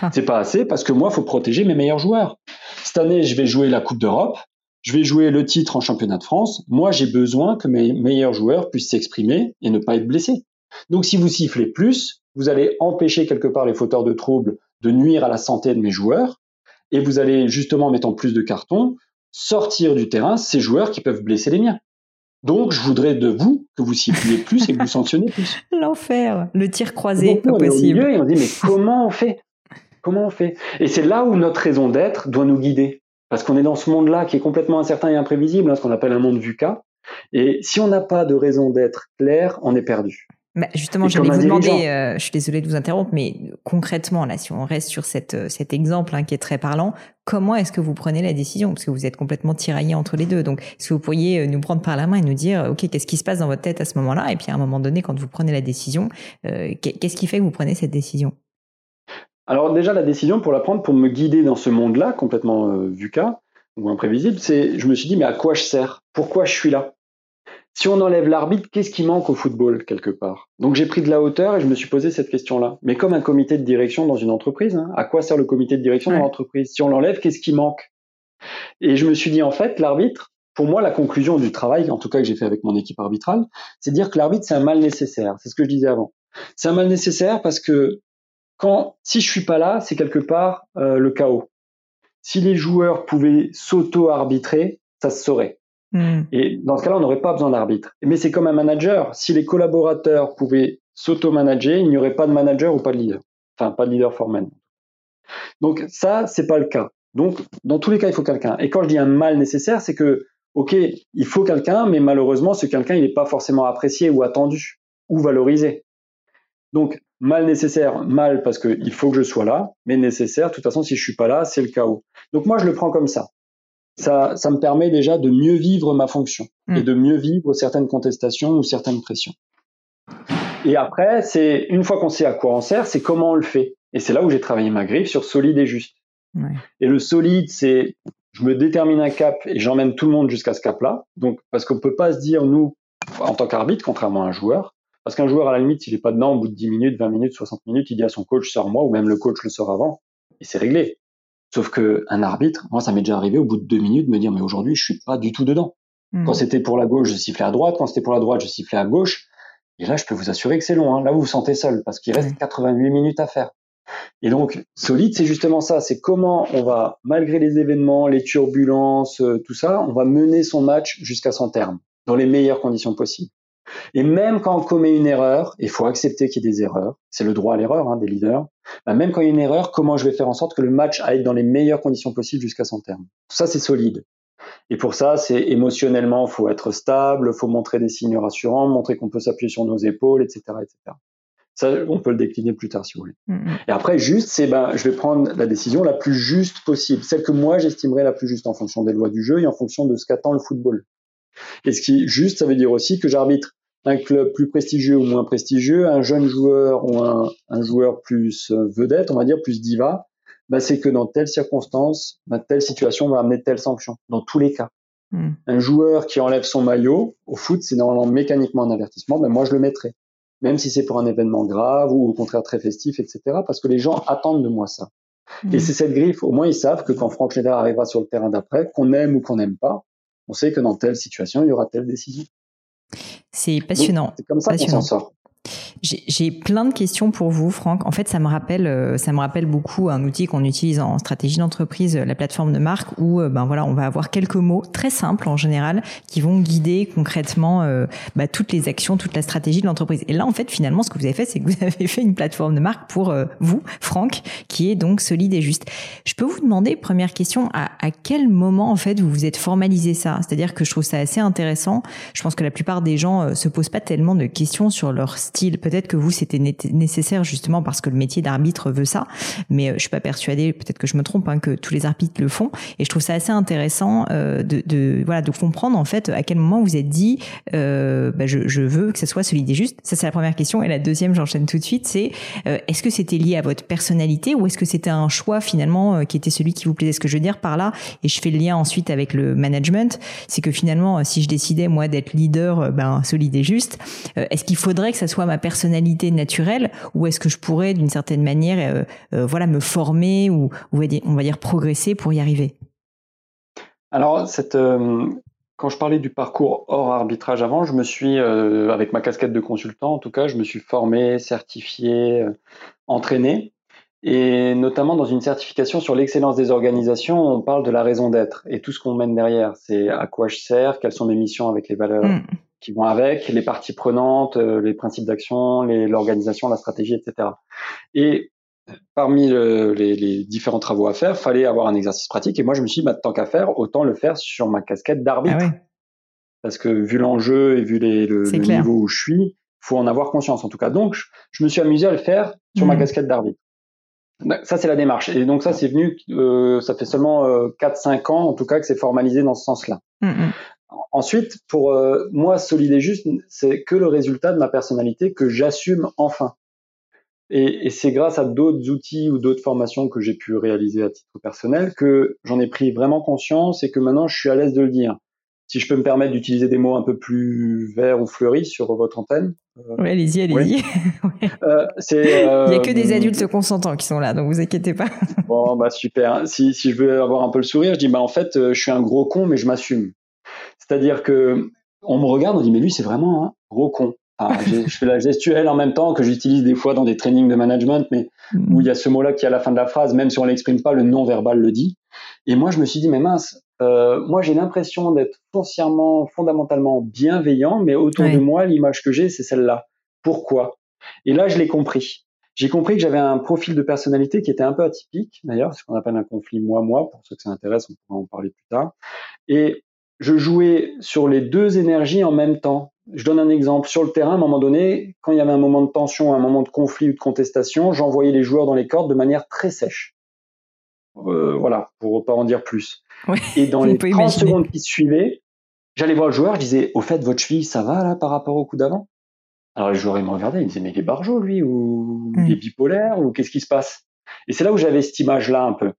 Ah. C'est pas assez parce que moi, il faut protéger mes meilleurs joueurs. Cette année, je vais jouer la Coupe d'Europe, je vais jouer le titre en championnat de France. Moi, j'ai besoin que mes meilleurs joueurs puissent s'exprimer et ne pas être blessés. Donc, si vous sifflez plus, vous allez empêcher quelque part les fauteurs de troubles de nuire à la santé de mes joueurs et vous allez justement, en mettant plus de cartons, sortir du terrain ces joueurs qui peuvent blesser les miens. Donc, je voudrais de vous que vous siffliez plus et que vous sanctionnez plus. L'enfer, le tir croisé, pas possible. et on dit, mais comment on fait? Comment on fait? Et c'est là où notre raison d'être doit nous guider. Parce qu'on est dans ce monde-là qui est complètement incertain et imprévisible, hein, ce qu'on appelle un monde VUCA. Et si on n'a pas de raison d'être claire, on est perdu. Bah justement, j'allais vous demander, euh, je suis désolée de vous interrompre, mais concrètement, là, si on reste sur cette, euh, cet exemple hein, qui est très parlant, comment est-ce que vous prenez la décision? Parce que vous êtes complètement tiraillé entre les deux. Donc, est-ce que vous pourriez euh, nous prendre par la main et nous dire, OK, qu'est-ce qui se passe dans votre tête à ce moment-là? Et puis, à un moment donné, quand vous prenez la décision, qu'est-ce qui fait que vous prenez cette décision? Alors déjà, la décision pour la prendre, pour me guider dans ce monde-là, complètement euh, VUCA ou imprévisible, c'est, je me suis dit, mais à quoi je sers? Pourquoi je suis là? Si on enlève l'arbitre, qu'est-ce qui manque au football quelque part? Donc j'ai pris de la hauteur et je me suis posé cette question-là. Mais comme un comité de direction dans une entreprise, hein, à quoi sert le comité de direction dans l'entreprise? Si on l'enlève, qu'est-ce qui manque? Et je me suis dit, en fait, l'arbitre, pour moi, la conclusion du travail, en tout cas que j'ai fait avec mon équipe arbitrale, c'est dire que l'arbitre, c'est un mal nécessaire. C'est ce que je disais avant. C'est un mal nécessaire parce que quand si je suis pas là, c'est quelque part euh, le chaos. Si les joueurs pouvaient s'auto-arbitrer, ça se saurait. Hmm. Et dans ce cas-là, on n'aurait pas besoin d'arbitre. Mais c'est comme un manager. Si les collaborateurs pouvaient s'auto-manager, il n'y aurait pas de manager ou pas de leader. Enfin, pas de leader formel. Donc ça, c'est pas le cas. Donc, dans tous les cas, il faut quelqu'un. Et quand je dis un mal nécessaire, c'est que, ok, il faut quelqu'un, mais malheureusement, ce quelqu'un, il n'est pas forcément apprécié ou attendu ou valorisé. Donc, mal nécessaire, mal parce qu'il faut que je sois là, mais nécessaire, de toute façon, si je suis pas là, c'est le chaos. Donc moi, je le prends comme ça. Ça, ça me permet déjà de mieux vivre ma fonction mm. et de mieux vivre certaines contestations ou certaines pressions. Et après, c'est une fois qu'on sait à quoi on sert, c'est comment on le fait. Et c'est là où j'ai travaillé ma griffe sur solide et juste. Et le solide, c'est je me détermine un cap et j'emmène tout le monde jusqu'à ce cap-là. Donc, parce qu'on peut pas se dire, nous, en tant qu'arbitre, contrairement à un joueur, parce qu'un joueur, à la limite, s'il n'est pas dedans, au bout de 10 minutes, 20 minutes, 60 minutes, il dit à son coach, sors-moi, ou même le coach le sort avant, et c'est réglé. Sauf que un arbitre, moi, ça m'est déjà arrivé au bout de deux minutes de me dire, mais aujourd'hui, je suis pas du tout dedans. Hmm. Quand c'était pour la gauche, je sifflais à droite. Quand c'était pour la droite, je sifflais à gauche. Et là, je peux vous assurer que c'est long. Hein. Là, vous vous sentez seul parce qu'il reste 88 minutes à faire. Et donc, solide, c'est justement ça. C'est comment on va, malgré les événements, les turbulences, euh, tout ça, on va mener son match jusqu'à son terme dans les meilleures conditions possibles. Et même quand on commet une erreur, il faut accepter qu'il y ait des erreurs, c'est le droit à l'erreur hein, des leaders, bah, même quand il y a une erreur, comment je vais faire en sorte que le match aille dans les meilleures conditions possibles jusqu'à son terme? Ça, c'est solide. Et pour ça, c'est émotionnellement, faut être stable, faut montrer des signes rassurants, montrer qu'on peut s'appuyer sur nos épaules, etc., etc. Ça, on peut le décliner plus tard si vous voulez. Mm-hmm. Et après, juste, c'est ben, je vais prendre la décision la plus juste possible, celle que moi j'estimerais la plus juste en fonction des lois du jeu et en fonction de ce qu'attend le football. Et ce qui est juste, ça veut dire aussi que j'arbitre un club plus prestigieux ou moins prestigieux, un jeune joueur ou un, joueur plus euh, vedette, on va dire plus diva, bah, c'est que dans telle circonstance, bah, telle situation va amener telle sanction, dans tous les cas. Hmm. Un joueur qui enlève son maillot, au foot, c'est normalement mécaniquement un avertissement, ben moi je le mettrai. Même si c'est pour un événement grave ou au contraire très festif, etc. Parce que les gens attendent de moi ça. Et hmm. c'est cette griffe, au moins ils savent que quand Franck Schneider arrivera sur le terrain d'après, qu'on aime ou qu'on n'aime pas, on sait que dans telle situation, il y aura telle décision. C'est passionnant. C'est comme ça qu'on s'en sort. J'ai plein de questions pour vous, Franck. En fait, ça me rappelle, euh, ça me rappelle beaucoup un outil qu'on utilise en stratégie d'entreprise, la plateforme de marque, où euh, ben voilà, on va avoir quelques mots très simples en général qui vont guider concrètement euh, bah, toutes les actions, toute la stratégie de l'entreprise. Et là, en fait, finalement, ce que vous avez fait, c'est que vous avez fait une plateforme de marque pour vous, Franck, qui est donc solide et juste. Je peux vous demander, première question, à, à quel moment en fait vous vous êtes formalisé ça? C'est-à-dire que je trouve ça assez intéressant. Je pense que la plupart des gens se posent pas tellement de questions sur leur style Peut-être que vous, c'était nécessaire justement parce que le métier d'arbitre veut ça, mais euh, je suis pas persuadée, peut-être que je me trompe, hein, que tous les arbitres le font. Et je trouve ça assez intéressant euh, de, de, voilà, de comprendre en fait à quel moment vous êtes dit, euh, bah, je, je, veux que ce soit solide et juste. Ça, c'est la première question. Et la deuxième, j'enchaîne tout de suite, c'est euh, est-ce que c'était lié à votre personnalité ou est-ce que c'était un choix finalement euh, qui était celui qui vous plaisait? Ce que je veux dire par là, et je fais le lien ensuite avec le management, c'est que finalement, si je décidais moi d'être leader, ben solide et juste, est-ce qu'il faudrait que ça soit ma personnalité naturelle ou est-ce que je pourrais d'une certaine manière euh, euh, voilà me former ou, on va dire progresser pour y arriver? Alors cette euh, quand je parlais du parcours hors arbitrage avant, je me suis, avec ma casquette de consultant en tout cas, je me suis formé, certifié, entraîné. Et notamment dans une certification sur l'excellence des organisations, on parle de la raison d'être et tout ce qu'on mène derrière. C'est à quoi je sers, quelles sont mes missions avec les valeurs mmh qui vont avec, les parties prenantes, euh, les principes d'action, l'organisation, la stratégie, etc. Et parmi les, les, différents travaux à faire, fallait avoir un exercice pratique. Et moi, je me suis dit, bah, tant qu'à faire, autant le faire sur ma casquette d'arbitre. Ah Parce que vu l'enjeu et vu les, le, niveau où je suis, faut en avoir conscience en tout cas. Donc, je, me suis amusé à le faire sur ma mmh. casquette d'arbitre. Bah, ça, c'est la démarche. Et donc ça, c'est venu, euh, ça fait seulement euh, 4-5 ans en tout cas que c'est formalisé dans ce sens-là. Mmh, Ensuite, pour euh, moi, solide et juste, c'est que le résultat de ma personnalité que j'assume enfin. Et, et c'est grâce à d'autres outils ou d'autres formations que j'ai pu réaliser à titre personnel que j'en ai pris vraiment conscience et que maintenant je suis à l'aise de le dire. Si je peux me permettre d'utiliser des mots un peu plus verts ou fleuris sur votre antenne. Euh, oui, allez-y, allez-y. euh, euh, Il n'y a que des adultes consentants qui sont là, donc vous inquiétez pas. bon, bah super. Si, si je veux avoir un peu le sourire, je dis bah en fait, euh, je suis un gros con, mais je m'assume. C'est-à-dire que on me regarde, on dit mais lui c'est vraiment un gros con. je fais la gestuelle en même temps que j'utilise des fois dans des trainings de management, mais mm. où il y a ce mot-là qui est à la fin de la phrase, même si on l'exprime pas, le non-verbal le dit. Et moi je me suis dit mais mince, euh, moi j'ai l'impression d'être foncièrement, fondamentalement bienveillant, mais autour de moi l'image que j'ai c'est celle-là. Pourquoi? Et là je l'ai compris. J'ai compris que j'avais un profil de personnalité qui était un peu atypique, d'ailleurs, ce qu'on appelle un conflit moi-moi. Pour ceux que ça intéresse, on pourra en parler plus tard. Et je jouais sur les deux énergies en même temps. Je donne un exemple. Sur le terrain, à un moment donné, quand il y avait un moment de tension, un moment de conflit ou de contestation, j'envoyais les joueurs dans les cordes de manière très sèche. Euh, voilà, pour pas en dire plus. Et dans les 30 secondes qui suivaient, j'allais voir le joueur, je disais, au fait, votre cheville, ça va là par rapport au coup d'avant? Alors les joueurs, ils me regardaient, ils me disaient, mais il est barjot, lui, ou il est bipolaire, ou qu'est-ce qui se passe? Et c'est là où j'avais cette image-là un peu.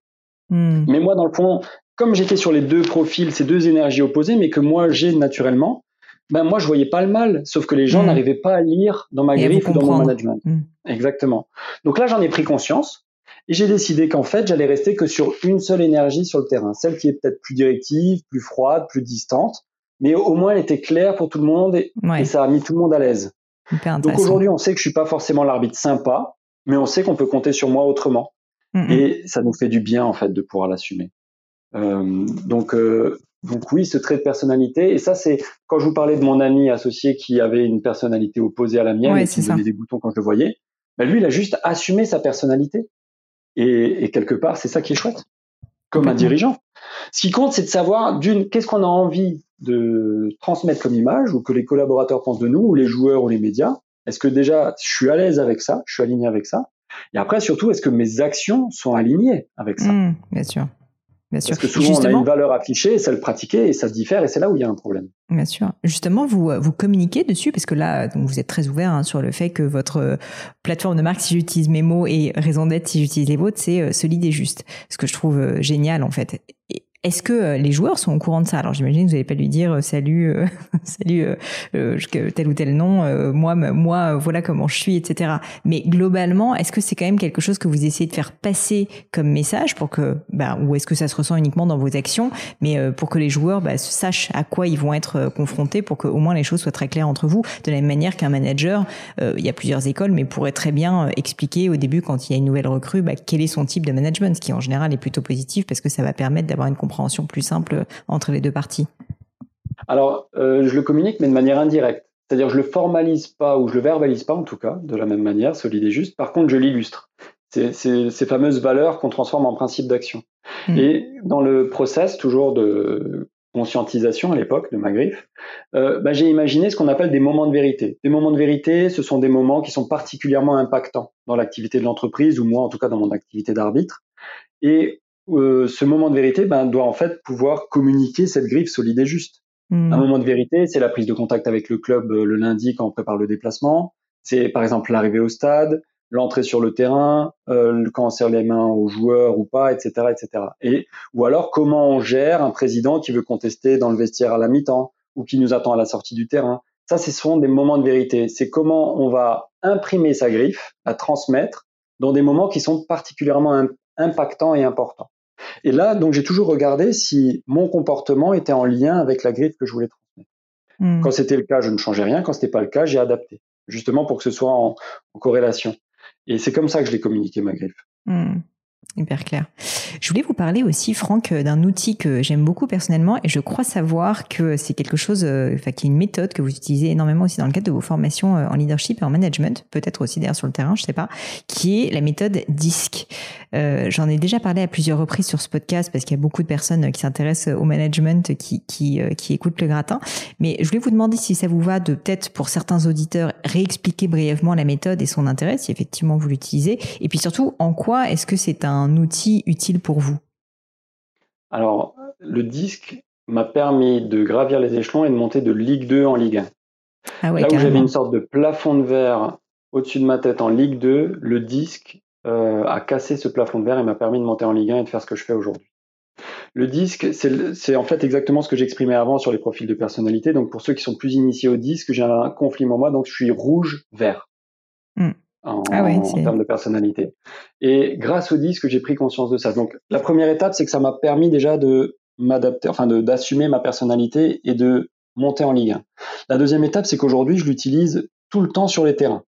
Hmm. Mais moi, dans le fond, comme j'étais sur les deux profils, ces deux énergies opposées, mais que moi j'ai naturellement, ben moi je voyais pas le mal, sauf que les gens mm. n'arrivaient pas à lire dans ma griffe ou dans mon management. Mm. Exactement. Donc là j'en ai pris conscience et j'ai décidé qu'en fait j'allais rester que sur une seule énergie sur le terrain, celle qui est peut-être plus directive, plus froide, plus distante, mais au moins elle était claire pour tout le monde et, ça a mis tout le monde à l'aise. Donc aujourd'hui on sait que je suis pas forcément l'arbitre sympa, mais on sait qu'on peut compter sur moi autrement. Mm, et ça nous fait du bien en fait de pouvoir l'assumer. Euh, donc, euh, donc oui, ce trait de personnalité. Et ça, c'est quand je vous parlais de mon ami associé qui avait une personnalité opposée à la mienne et qui me donnait des boutons quand je le voyais. Ben lui, il a juste assumé sa personnalité. Et, et quelque part, c'est ça qui est chouette, comme un dirigeant. Ce qui compte, c'est de savoir d'une, qu'est-ce qu'on a envie de transmettre comme image, ou que les collaborateurs pensent de nous, ou les joueurs, ou les médias. Est-ce que déjà, je suis à l'aise avec ça, je suis aligné avec ça? Et après, surtout, est-ce que mes actions sont alignées avec ça? Mmh, Bien sûr. Bien sûr. Parce que souvent, on a une valeur affichée, celle pratiquée, et ça se diffère, et c'est là où il y a un problème. Bien sûr. Justement, vous, vous communiquez dessus, parce que là, donc vous êtes très ouvert hein, sur le fait que votre euh, plateforme de marque, si j'utilise mes mots, et raison d'être, si j'utilise les vôtres, c'est euh, solide et juste. Ce que je trouve euh, génial, en fait. Est-ce que euh, les joueurs sont au courant de ça? Alors j'imagine que vous n'allez pas lui dire euh, salut, euh, salut tel ou tel nom, moi, moi, voilà comment je suis, etc. Mais globalement, est-ce que c'est quand même quelque chose que vous essayez de faire passer comme message pour que, bah, ou est-ce que ça se ressent uniquement dans vos actions, mais pour que les joueurs bah, sachent à quoi ils vont être confrontés, pour que au moins les choses soient très claires entre vous, de la même manière qu'un manager, il y a plusieurs écoles, mais pourrait très bien expliquer au début quand il y a une nouvelle recrue, bah, quel est son type de management, ce qui en général est plutôt positif parce que ça va permettre d'avoir une compréhension plus simple entre les deux parties Alors, euh, je le communique, mais de manière indirecte. C'est-à-dire, je le formalise pas ou je le verbalise pas, en tout cas, de la même manière, solide et juste. Par contre, je l'illustre. C'est ces fameuses valeurs qu'on transforme en principe d'action. Hmm. Et dans le process, toujours de conscientisation à l'époque de ma griffe, euh, bah, j'ai imaginé ce qu'on appelle des moments de vérité. Des moments de vérité, ce sont des moments qui sont particulièrement impactants dans l'activité de l'entreprise, ou moi en tout cas dans mon activité d'arbitre. Et euh, ce moment de vérité ben, doit en fait pouvoir communiquer cette griffe solide et juste. Hmm. Un moment de vérité, c'est la prise de contact avec le club euh, le lundi quand on prépare le déplacement. C'est par exemple l'arrivée au stade, l'entrée sur le terrain, euh, quand on serre les mains aux joueurs ou pas, etc., etc. Et ou alors comment on gère un président qui veut contester dans le vestiaire à la mi-temps ou qui nous attend à la sortie du terrain. Ça, ce sont des moments de vérité. C'est comment on va imprimer sa griffe, la transmettre dans des moments qui sont particulièrement impactants et importants. Et là, donc, j'ai toujours regardé si mon comportement était en lien avec la griffe que je voulais transmettre. Hmm. Quand c'était le cas, je ne changeais rien. Quand c'était pas le cas, j'ai adapté, justement pour que ce soit en, corrélation. Et c'est comme ça que je l'ai communiqué ma griffe. Hmm. Hyper clair. Je voulais vous parler aussi, Franck, d'un outil que j'aime beaucoup personnellement et je crois savoir que c'est quelque chose, euh, enfin, qui est une méthode que vous utilisez énormément aussi dans le cadre de vos formations euh, en leadership et en management, peut-être aussi d'ailleurs sur le terrain, je sais pas, qui est la méthode DISC. Euh, J'en ai déjà parlé à plusieurs reprises sur ce podcast parce qu'il y a beaucoup de personnes qui s'intéressent au management qui, qui, euh, qui écoutent le gratin. Mais je voulais vous demander si ça vous va de peut-être pour certains auditeurs réexpliquer brièvement la méthode et son intérêt, si effectivement vous l'utilisez. Et puis surtout, en quoi est-ce que c'est un un outil utile pour vous? Alors, le disque m'a permis de gravir les échelons et de monter de Ligue 2 en Ligue 1. Ah Là où j'avais une sorte de plafond de verre au-dessus de ma tête en Ligue 2, le disque euh, a cassé ce plafond de verre et m'a permis de monter en Ligue 1 et de faire ce que je fais aujourd'hui. Le disque, c'est en fait exactement ce que j'exprimais avant sur les profils de personnalité. Donc pour ceux qui sont plus initiés au disque, j'ai un conflit en moi, donc je suis rouge-vert. Hmm en, ah termes de personnalité. Et grâce au disque, j'ai pris conscience de ça. Donc la première étape, c'est que ça m'a permis déjà de m'adapter, enfin d'assumer ma personnalité et de monter en Ligue 1. La deuxième étape, c'est qu'aujourd'hui, je l'utilise tout le temps sur les terrains.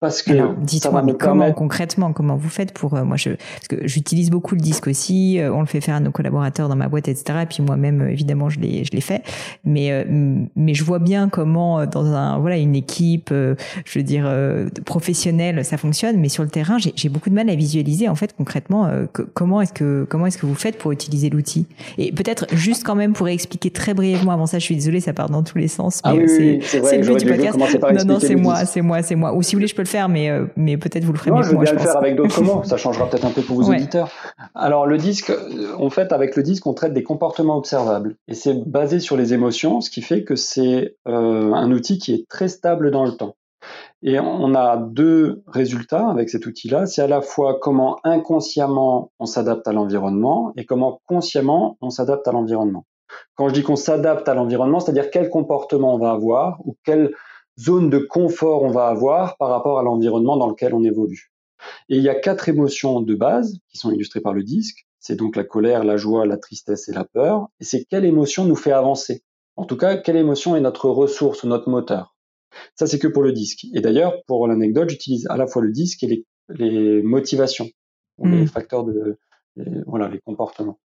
Parce que dites-moi, mais comment concrètement, comment vous faites pour euh, moi je parce que j'utilise beaucoup le disque aussi, euh, on le fait faire à nos collaborateurs dans ma boîte, etc. Et puis moi-même, euh, évidemment, je l'ai je l'ai fait, mais mais je vois bien comment dans un voilà une équipe, je veux dire professionnelle, ça fonctionne, mais sur le terrain, j'ai beaucoup de mal à visualiser en fait concrètement comment est-ce que comment est-ce que vous faites pour utiliser l'outil? Et peut-être juste quand même pour expliquer très brièvement avant ça, je suis désolée, ça part dans tous les sens, ah mais ah c'est le but du podcast. Non non, c'est moi, c'est moi, c'est moi. Ou si vous voulez, je peux faire, mais, euh, mais peut-être vous le ferez non, je vais bien le faire avec d'autres mots. Ça changera peut-être un peu pour vos auditeurs. Alors, le disque, euh, en fait, avec le disque, on traite des comportements observables. Et c'est basé sur les émotions, ce qui fait que c'est euh, un outil qui est très stable dans le temps. Et on a deux résultats avec cet outil-là. C'est à la fois comment inconsciemment on s'adapte à l'environnement et comment consciemment on s'adapte à l'environnement. Quand je dis qu'on s'adapte à l'environnement, c'est-à-dire quel comportement on va avoir ou quel zone de confort on va avoir par rapport à l'environnement dans lequel on évolue. Et il y a quatre émotions de base qui sont illustrées par le disque. C'est donc la colère, la joie, la tristesse et la peur. Et c'est quelle émotion nous fait avancer. En tout cas, quelle émotion est notre ressource, notre moteur. Ça, c'est que pour le disque. Et d'ailleurs, pour l'anecdote, j'utilise à la fois le disque et les, motivations, les hmm. facteurs de, voilà, les comportements.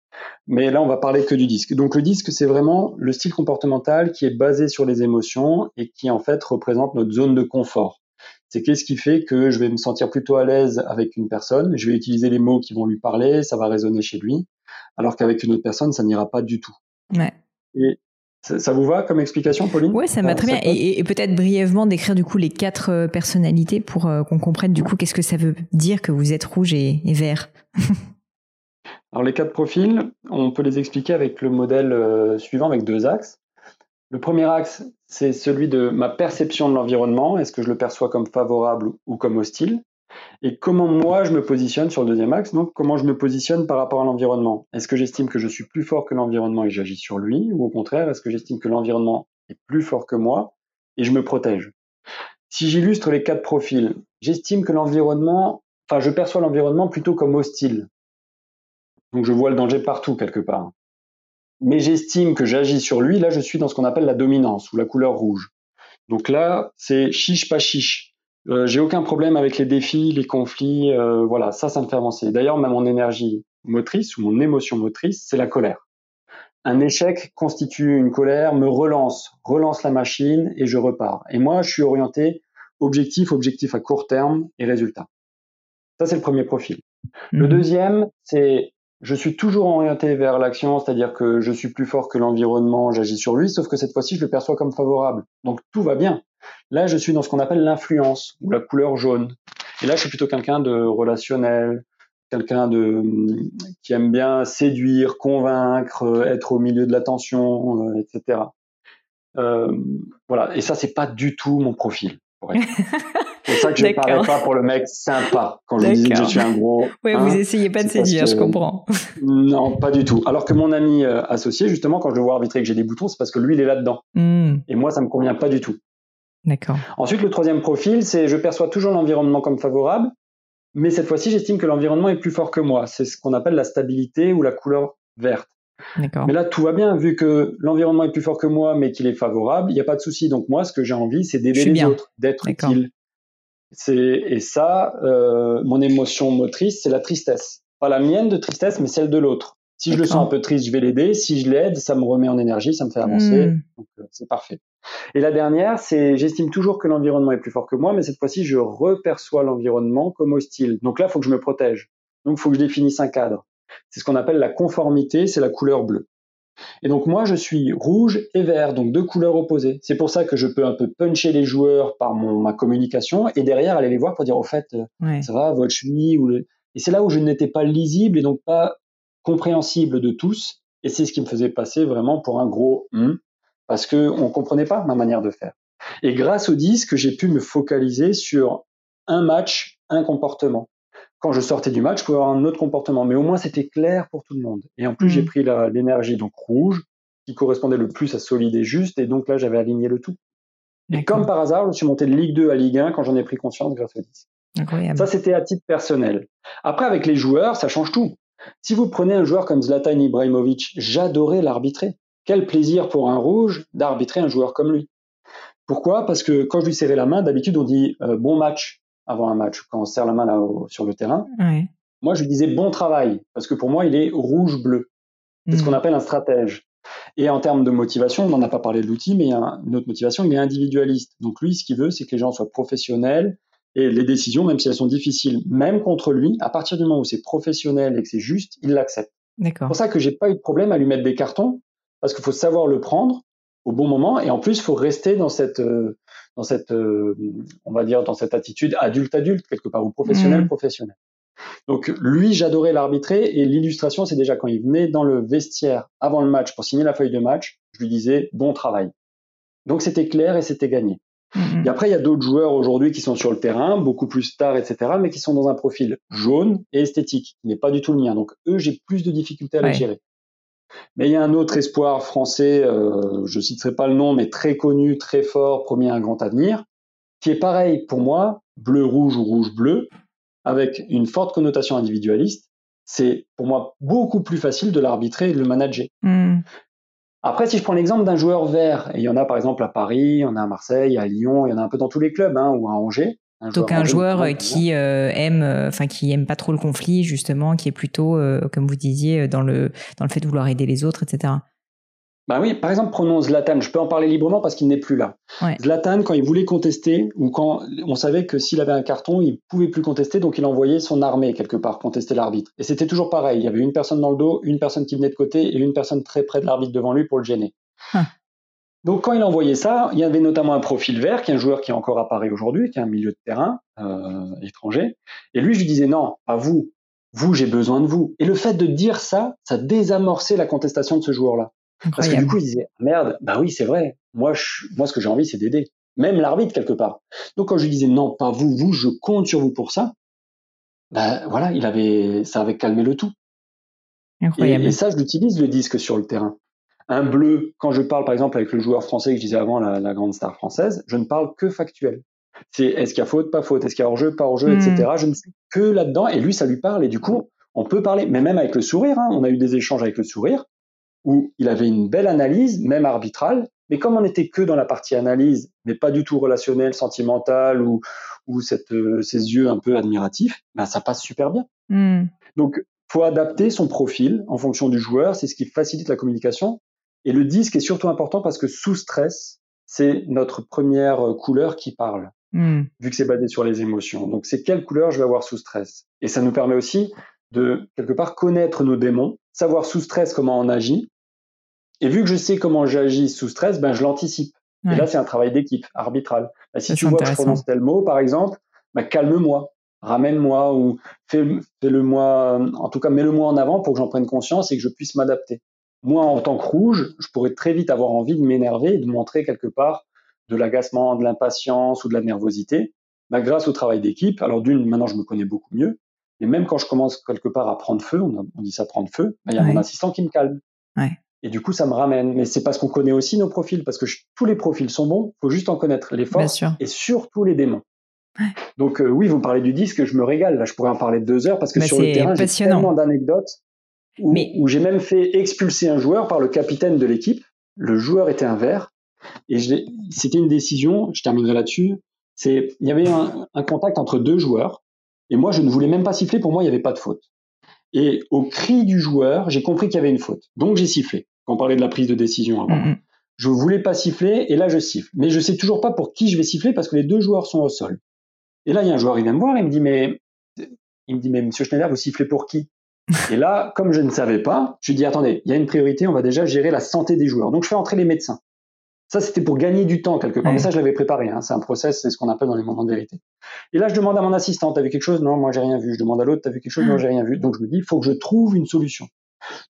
Mais là, on va parler que du disque. Donc le disque, c'est vraiment le style comportemental qui est basé sur les émotions et qui en fait représente notre zone de confort. C'est qu'est-ce qui fait que je vais me sentir plutôt à l'aise avec une personne, je vais utiliser les mots qui vont lui parler, ça va résonner chez lui, alors qu'avec une autre personne, ça n'ira pas du tout. Ouais. Et ça, vous va comme explication, Pauline? Oui, ça va très bien. Et, peut-être brièvement décrire du coup les quatre euh, personnalités pour euh, qu'on comprenne du coup qu'est-ce que ça veut dire que vous êtes rouge et vert? Alors les quatre profils, on peut les expliquer avec le modèle euh, suivant, avec deux axes. Le premier axe, c'est celui de ma perception de l'environnement. Est-ce que je le perçois comme favorable ou comme hostile? Et comment moi je me positionne sur le deuxième axe? Donc comment je me positionne par rapport à l'environnement? Est-ce que j'estime que je suis plus fort que l'environnement et j'agis sur lui? Ou au contraire, est-ce que j'estime que l'environnement est plus fort que moi et je me protège? Si j'illustre les quatre profils, j'estime que l'environnement, enfin je perçois l'environnement plutôt comme hostile. Donc je vois le danger partout quelque part mais j'estime que j'agis sur lui, là je suis dans ce qu'on appelle la dominance ou la couleur rouge. Donc là, c'est chiche pas chiche. Euh, j'ai aucun problème avec les défis, les conflits, euh, voilà, ça, ça me fait avancer. D'ailleurs, même mon énergie motrice ou mon émotion motrice, c'est la colère. Un échec constitue une colère, me relance, relance la machine et je repars. Et moi, je suis orienté objectif, objectif à court terme et résultat. Ça, c'est le premier profil. Le mhm. deuxième, c'est je suis toujours orienté vers l'action, c'est-à-dire que je suis plus fort que l'environnement, j'agis sur lui, sauf que cette fois-ci, je le perçois comme favorable. Donc tout va bien. Là, je suis dans ce qu'on appelle l'influence ou la couleur jaune. Et là, je suis plutôt quelqu'un de relationnel, quelqu'un de qui aime bien séduire, convaincre, être au milieu de l'attention, euh, etc. Euh, voilà. Et ça, c'est pas du tout mon profil. C'est ça que je ne parlais pas pour le mec sympa quand je disais que je suis un gros. Oui, vous hein. essayez pas de séduire, je comprends. Non, pas du tout. Alors que mon ami euh, associé, justement, quand je le vois arbitrer que j'ai des boutons, c'est parce que lui, il est là-dedans. Hmm. Et moi, ça me convient pas du tout. D'accord. Ensuite, le troisième profil, c'est je perçois toujours l'environnement comme favorable, mais cette fois-ci, j'estime que l'environnement est plus fort que moi. C'est ce qu'on appelle la stabilité ou la couleur verte. Mais là, tout va bien, vu que l'environnement est plus fort que moi, mais qu'il est favorable, il n'y a pas de souci. Donc moi, ce que j'ai envie, c'est d'aider les autres, d'être utile. Et ça, euh, mon émotion motrice, c'est la tristesse. Pas la mienne de tristesse, mais celle de l'autre. Si je le sens un peu triste, je vais l'aider. Si je l'aide, ça me remet en énergie, ça me fait avancer. Hmm. Donc euh, c'est parfait. Et la dernière, c'est j'estime toujours que l'environnement est plus fort que moi, mais cette fois-ci, je reperçois l'environnement comme hostile. Donc là, il faut que je me protège. Donc il faut que je définisse un cadre. C'est ce qu'on appelle la conformité, c'est la couleur bleue. Et donc moi, je suis rouge et vert, donc deux couleurs opposées. C'est pour ça que je peux un peu puncher les joueurs par mon, ma communication et derrière aller les voir pour dire au fait, euh, ça va, votre cheville ou le... Et c'est là où je n'étais pas lisible et donc pas compréhensible de tous. Et c'est ce qui me faisait passer vraiment pour un gros hum, parce que on comprenait pas ma manière de faire. Et grâce au disque, j'ai pu me focaliser sur un match, un comportement quand je sortais du match, je pouvais avoir un autre comportement. Mais au moins, c'était clair pour tout le monde. Et en plus, j'ai mm. pris l'énergie donc rouge, qui correspondait le plus à solide et juste. Et donc là, j'avais aligné le tout. Et comme par hasard, je suis monté de Ligue 2 à Ligue 1 quand j'en ai pris conscience grâce au 10. Incroyable. Ça, c'était à titre personnel. Après, avec les joueurs, ça change tout. Si vous prenez un joueur comme Zlatan Ibrahimovic, j'adorais l'arbitrer. Quel plaisir pour un rouge d'arbitrer un joueur comme lui. Pourquoi? Parce que quand je lui serrais la main, d'habitude on dit euh, bon match avant un match, quand on serre la main là sur le terrain. Moi, je lui disais bon travail, parce que pour moi, il est rouge-bleu. C'est ce mm. qu'on appelle un stratège. Et en termes de motivation, on n'en a pas parlé de l'outil, mais il y a une autre motivation, il est individualiste. Donc lui, ce qu'il veut, c'est que les gens soient professionnels et les décisions, même si elles sont difficiles, même contre lui, à partir du moment où c'est professionnel et que c'est juste, il l'accepte. C'est pour ça que j'ai pas eu de problème à lui mettre des cartons, parce qu'il faut savoir le prendre au bon moment, et en plus, il faut rester dans cette, euh, dans cette, euh, on va dire, dans cette attitude adulte-adulte quelque part ou professionnel-professionnel. Mmh. Donc lui, j'adorais l'arbitrer et l'illustration, c'est déjà quand il venait dans le vestiaire avant le match pour signer la feuille de match, je lui disais bon travail. Donc c'était clair et c'était gagné. Mmh. Et après, il y a d'autres joueurs aujourd'hui qui sont sur le terrain, beaucoup plus stars, etc., mais qui sont dans un profil jaune et esthétique, qui n'est pas du tout le mien. Donc eux, j'ai plus de difficultés à les gérer. Mais il y a un autre espoir français, euh, je ne citerai pas le nom, mais très connu, très fort, promis un grand avenir, qui est pareil pour moi, bleu-rouge ou rouge-bleu, avec une forte connotation individualiste. C'est pour moi beaucoup plus facile de l'arbitrer et de le manager. Hmm. Après, si je prends l'exemple d'un joueur vert, et il y en a par exemple à Paris, il y en a à Marseille, à Lyon, il y en a un peu dans tous les clubs, hein, ou à Angers, donc un joueur qui euh, aime, euh, enfin qui aime pas trop le conflit justement, qui est plutôt, euh, comme vous disiez, dans le dans le fait de vouloir aider les autres, etc. Bah oui, par exemple, prenons Zlatan. Je peux en parler librement parce qu'il n'est plus là. Zlatan, quand il voulait contester, ou quand on savait que s'il avait un carton, il pouvait plus contester, donc il envoyait son armée quelque part contester l'arbitre. Et c'était toujours pareil. Il y avait une personne dans le dos, une personne qui venait de côté et une personne très près de l'arbitre devant lui pour le gêner. Ah. Donc quand il envoyait ça, il y avait notamment un profil vert, qui est un joueur qui est encore apparu aujourd'hui, qui est un milieu de terrain euh, étranger. Et lui, je lui disais non, à vous, vous, j'ai besoin de vous. Et le fait de dire ça, ça désamorçait la contestation de ce joueur-là. Parce que du coup, il disait, merde, bah oui, c'est vrai. Moi, je, moi, ce que j'ai envie, c'est d'aider. Même l'arbitre, quelque part. Donc, quand je lui disais, non, pas vous, vous, je compte sur vous pour ça, bah voilà, il avait, ça avait calmé le tout. Incroyable. Et, ça, je l'utilise, le disque sur le terrain. Un bleu, quand je parle, par exemple, avec le joueur français que je disais avant, la, la grande star française, je ne parle que factuel. C'est est-ce qu'il y a faute, pas faute, est-ce qu'il y a hors-jeu, pas hors-jeu, etc. Hmm. Je ne suis que là-dedans, et lui, ça lui parle, et du coup, on peut parler, mais même avec le sourire, hein, on a eu des échanges avec le sourire, où il avait une belle analyse, même arbitrale, mais comme on n'était que dans la partie analyse, mais pas du tout relationnelle, sentimentale ou, ou cette, euh, ces yeux un peu admiratifs, ben ça passe super bien. Mm. Donc, faut adapter son profil en fonction du joueur, c'est ce qui facilite la communication. Et le disque est surtout important parce que sous stress, c'est notre première euh, couleur qui parle, mm. vu que c'est basé sur les émotions. Donc, c'est quelle couleur je vais avoir sous stress? Et ça nous permet aussi de, quelque part, connaître nos démons, savoir sous stress comment on agit, et vu que je sais comment j'agis sous stress, ben je l'anticipe. Et là, c'est un travail d'équipe, arbitral. Ben, si tu vois que je prononce tel mot, par exemple, ben, calme-moi, ramène-moi ou fais-le moi, en tout cas, mets-le-moi en avant pour que j'en prenne conscience et que je puisse m'adapter. Moi, en tant que rouge, je pourrais très vite avoir envie de m'énerver et de montrer quelque part de l'agacement, de l'impatience ou de la nervosité. Ben, grâce au travail d'équipe, alors d'une, maintenant je me connais beaucoup mieux, mais même quand je commence quelque part à prendre feu, on, dit ça prendre feu, ben, il y a mon assistant qui me calme. Ouais. Et du coup, ça me ramène. Mais c'est parce qu'on connaît aussi nos profils, parce que tous les profils sont bons. faut juste en connaître les forces et surtout les démons. Donc euh, oui, vous me parlez du disque, je me régale. Là, je pourrais en parler deux heures parce que bah, sur le terrain, j'ai tellement d'anecdotes où, où j'ai même fait expulser un joueur par le capitaine de l'équipe. Le joueur était un vert et c'était une décision. Je terminerai là-dessus. C'est il y avait un, un contact entre deux joueurs et moi, je ne voulais même pas siffler. Pour moi, il n'y avait pas de faute. Et au cri du joueur, j'ai compris qu'il y avait une faute. Donc j'ai sifflé quand on parlait de la prise de décision avant. Mm-hmm. Je voulais pas siffler et là je siffle. Mais je sais toujours pas pour qui je vais siffler parce que les deux joueurs sont au sol. Et là, il y a un joueur, il vient me voir, il me dit, mais, il me dit, mais monsieur Schneider, vous sifflez pour qui? Et là, comme je ne savais pas, je dis, attendez, il y a une priorité, on va déjà gérer la santé des joueurs. Donc je fais entrer les médecins. Ça, c'était pour gagner du temps quelque part. Mais ça, je l'avais préparé. Hein. C'est un process, c'est ce qu'on appelle dans les moments de vérité. Et là, je demande à mon assistant, t'as vu quelque chose? Non, moi, j'ai rien vu. Je demande à l'autre, t'as vu quelque chose? Non, j'ai rien vu. Donc, je me dis, il faut que je trouve une solution.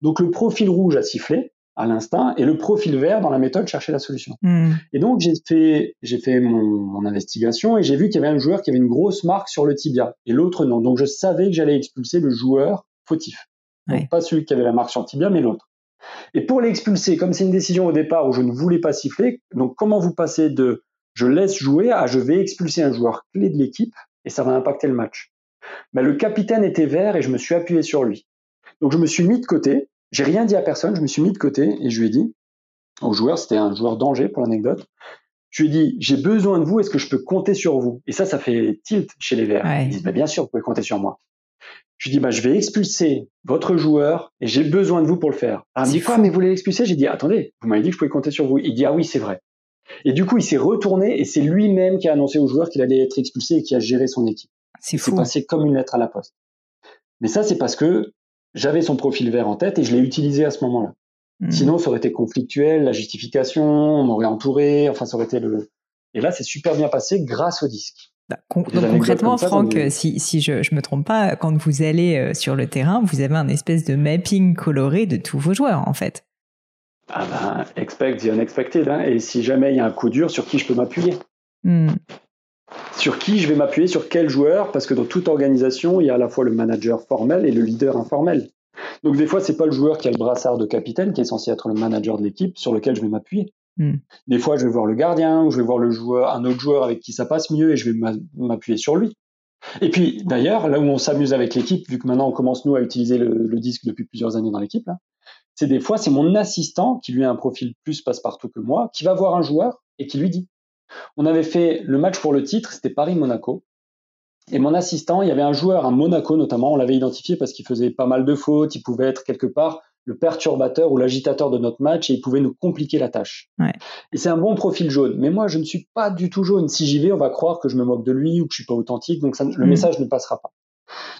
Donc, le profil rouge a sifflé à l'instinct et le profil vert dans la méthode chercher la solution. Hmm. Et donc j'ai fait j'ai fait mon, investigation et j'ai vu qu'il y avait un joueur qui avait une grosse marque sur le tibia et l'autre non. Donc je savais que j'allais expulser le joueur fautif. pas celui qui avait la marque sur le tibia mais l'autre. Et pour l'expulser, comme c'est une décision au départ où je ne voulais pas siffler, donc comment vous passez de je laisse jouer à je vais expulser un joueur clé de l'équipe et ça va impacter le match. Mais ben, le capitaine était vert et je me suis appuyé sur lui. Donc je me suis mis de côté j'ai rien dit à personne, je me suis mis de côté et je lui ai dit au joueur, c'était un joueur danger pour l'anecdote, je lui ai dit j'ai besoin de vous, est-ce que je peux compter sur vous? Et ça, ça fait tilt chez les Verts. Ils disent bah, bien sûr, vous pouvez compter sur moi. Je lui dis bah je vais expulser votre joueur et j'ai besoin de vous pour le faire. Me dit quoi Mais vous voulez l'expulser J'ai dit attendez, vous m'avez dit que je pouvais compter sur vous. Il dit ah oui c'est vrai. Et du coup il s'est retourné et c'est lui-même qui a annoncé au joueur qu'il allait être expulsé et qui a géré son équipe. C'est passé comme une lettre à la poste. Mais ça c'est parce que j'avais son profil vert en tête et je l'ai utilisé à ce moment-là. Hmm. Sinon, ça aurait été conflictuel, la justification, on m'aurait entouré, enfin, ça aurait été le. Et là, c'est super bien passé grâce au disque. Bah, donc concrètement, Franck, si, si je ne me trompe pas, quand vous allez euh, sur le terrain, vous avez un espèce de mapping coloré de tous vos joueurs, en fait. Ah ben, expect the unexpected. Hein. Et si jamais il y a un coup dur, sur qui je peux m'appuyer? Hmm sur qui je vais m'appuyer, sur quel joueur, parce que dans toute organisation, il y a à la fois le manager formel et le leader informel. Donc des fois, c'est pas le joueur qui a le brassard de capitaine qui est censé être le manager de l'équipe sur lequel je vais m'appuyer. Hmm. Des fois, je vais voir le gardien ou je vais voir le joueur, un autre joueur avec qui ça passe mieux et je vais m'appuyer sur lui. Et puis d'ailleurs, là où on s'amuse avec l'équipe, vu que maintenant on commence nous à utiliser le, disque depuis plusieurs années dans l'équipe, c'est des fois c'est mon assistant qui lui a un profil plus passe-partout que moi, qui va voir un joueur et qui lui dit on avait fait le match pour le titre, c'était Paris-Monaco. Et mon assistant, il y avait un joueur, un Monaco notamment, on l'avait identifié parce qu'il faisait pas mal de fautes, il pouvait être quelque part le perturbateur ou l'agitateur de notre match et il pouvait nous compliquer la tâche. Et c'est un bon profil jaune. Mais moi, je ne suis pas du tout jaune. Si j'y vais, on va croire que je me moque de lui ou que je suis pas authentique, donc le mm. message ne passera pas.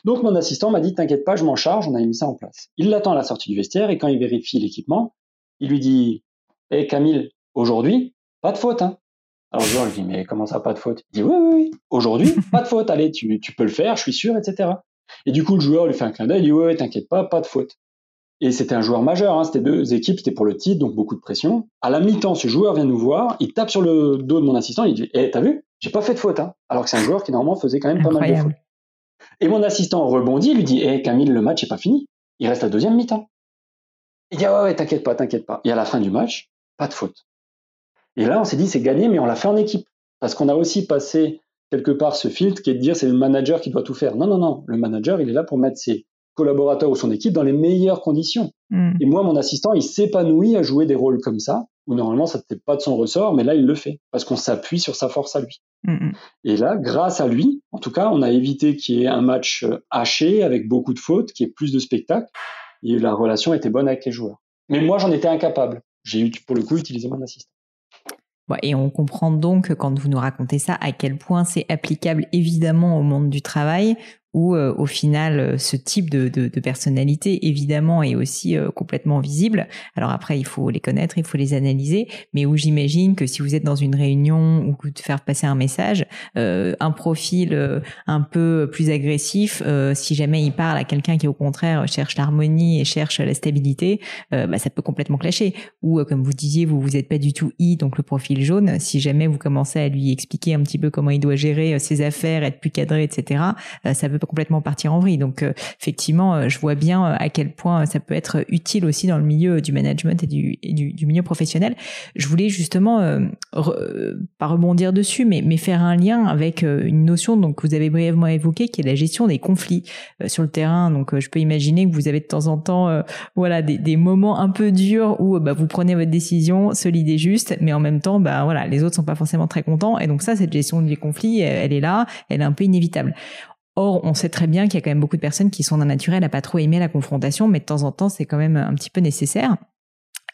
Donc mon assistant m'a dit, t'inquiète pas, je m'en charge, on a mis ça en place. Il l'attend à la sortie du vestiaire et quand il vérifie l'équipement, il lui dit, hé Camille, aujourd'hui, pas de faute, hein. Alors je lui dis, mais comment ça, pas de faute? Il dit, oui, oui, oui, aujourd'hui, pas de faute, allez, tu, tu peux le faire, je suis sûr, etc. Et du coup, le joueur lui fait un clin d'œil, il dit ouais, t'inquiète pas, pas de faute. Et c'était un joueur majeur, hein, c'était deux équipes, c'était pour le titre, donc beaucoup de pression. À la mi-temps, ce joueur vient nous voir, il tape sur le dos de mon assistant, il dit Eh, t'as vu? J'ai pas fait de faute, hein. Alors que c'est un joueur qui normalement faisait quand même pas mal de fautes. Et mon assistant rebondit, lui dit Eh, Camille, le match est pas fini. Il reste la deuxième mi-temps. Il dit ah ouais, ouais, t'inquiète pas, t'inquiète pas. Et à la fin du match, pas de faute. Et là, on s'est dit c'est gagné, mais on l'a fait en équipe. Parce qu'on a aussi passé quelque part ce filtre qui est de dire c'est le manager qui doit tout faire. Non, non, non. Le manager, il est là pour mettre ses collaborateurs ou son équipe dans les meilleures conditions. Hmm. Et moi, mon assistant, il s'épanouit à jouer des rôles comme ça, où normalement, ça n'était pas de son ressort, mais là, il le fait, parce qu'on s'appuie sur sa force à lui. Hmm, hmm. Et là, grâce à lui, en tout cas, on a évité qu'il y ait un match euh, haché, avec beaucoup de fautes, qu'il y ait plus de spectacles, et la relation était bonne avec les joueurs. Mais moi, j'en étais incapable. J'ai eu, pour le coup, utilisé mon assistant. Et on comprend donc, quand vous nous racontez ça, à quel point c'est applicable évidemment au monde du travail, où euh, au final euh, ce type de, de, de, personnalité évidemment est aussi euh, complètement visible. Alors après il faut les connaître, il faut les analyser, mais où j'imagine que si vous êtes dans une réunion ou que de faire passer un message, un profil un peu plus agressif, si jamais il parle à quelqu'un qui au contraire cherche l'harmonie et cherche la stabilité, bah, ça peut complètement clasher. Ou comme vous disiez, vous vous êtes pas du tout I, donc le profil jaune. Si jamais vous commencez à lui expliquer un petit peu comment il doit gérer ses affaires, être plus cadré, etc., ça peut complètement partir en vrille. Donc euh, effectivement, euh, je vois bien euh, à quel point ça peut être utile aussi dans le milieu du management et du, milieu professionnel. Je voulais justement pas rebondir dessus, mais, mais faire un lien avec une notion donc que vous avez brièvement évoquée, qui est la gestion des conflits sur le terrain. Donc je peux imaginer que vous avez de temps en temps, voilà, des, moments un peu durs où bah, vous prenez votre décision solide et juste, mais en même temps, bah voilà, les autres sont pas forcément très contents. Et donc ça, cette gestion des conflits, elle est là, elle est un peu inévitable. Or, on sait très bien qu'il y a quand même beaucoup de personnes qui sont d'un naturel à pas trop aimer la confrontation, mais de temps en temps, c'est quand même un petit peu nécessaire.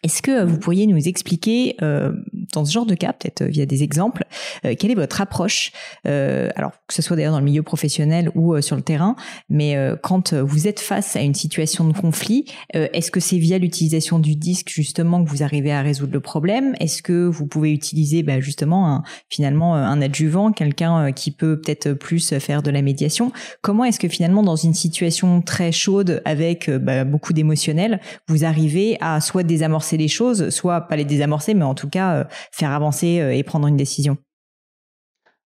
Est-ce que vous pourriez nous expliquer, euh, dans ce genre de cas, peut-être via des exemples, euh, quelle est votre approche euh, Alors, que ce soit d'ailleurs dans le milieu professionnel ou sur le terrain, mais quand vous êtes face à une situation de conflit, est-ce que c'est via l'utilisation du disque justement que vous arrivez à résoudre le problème? Est-ce que vous pouvez utiliser bah, justement un, finalement un adjuvant, quelqu'un qui peut peut-être plus faire de la médiation? Comment est-ce que finalement dans une situation très chaude avec bah, beaucoup d'émotionnel, vous arrivez à soit désamorcer les choses, soit pas les désamorcer, mais en tout cas euh, faire avancer euh, et prendre une décision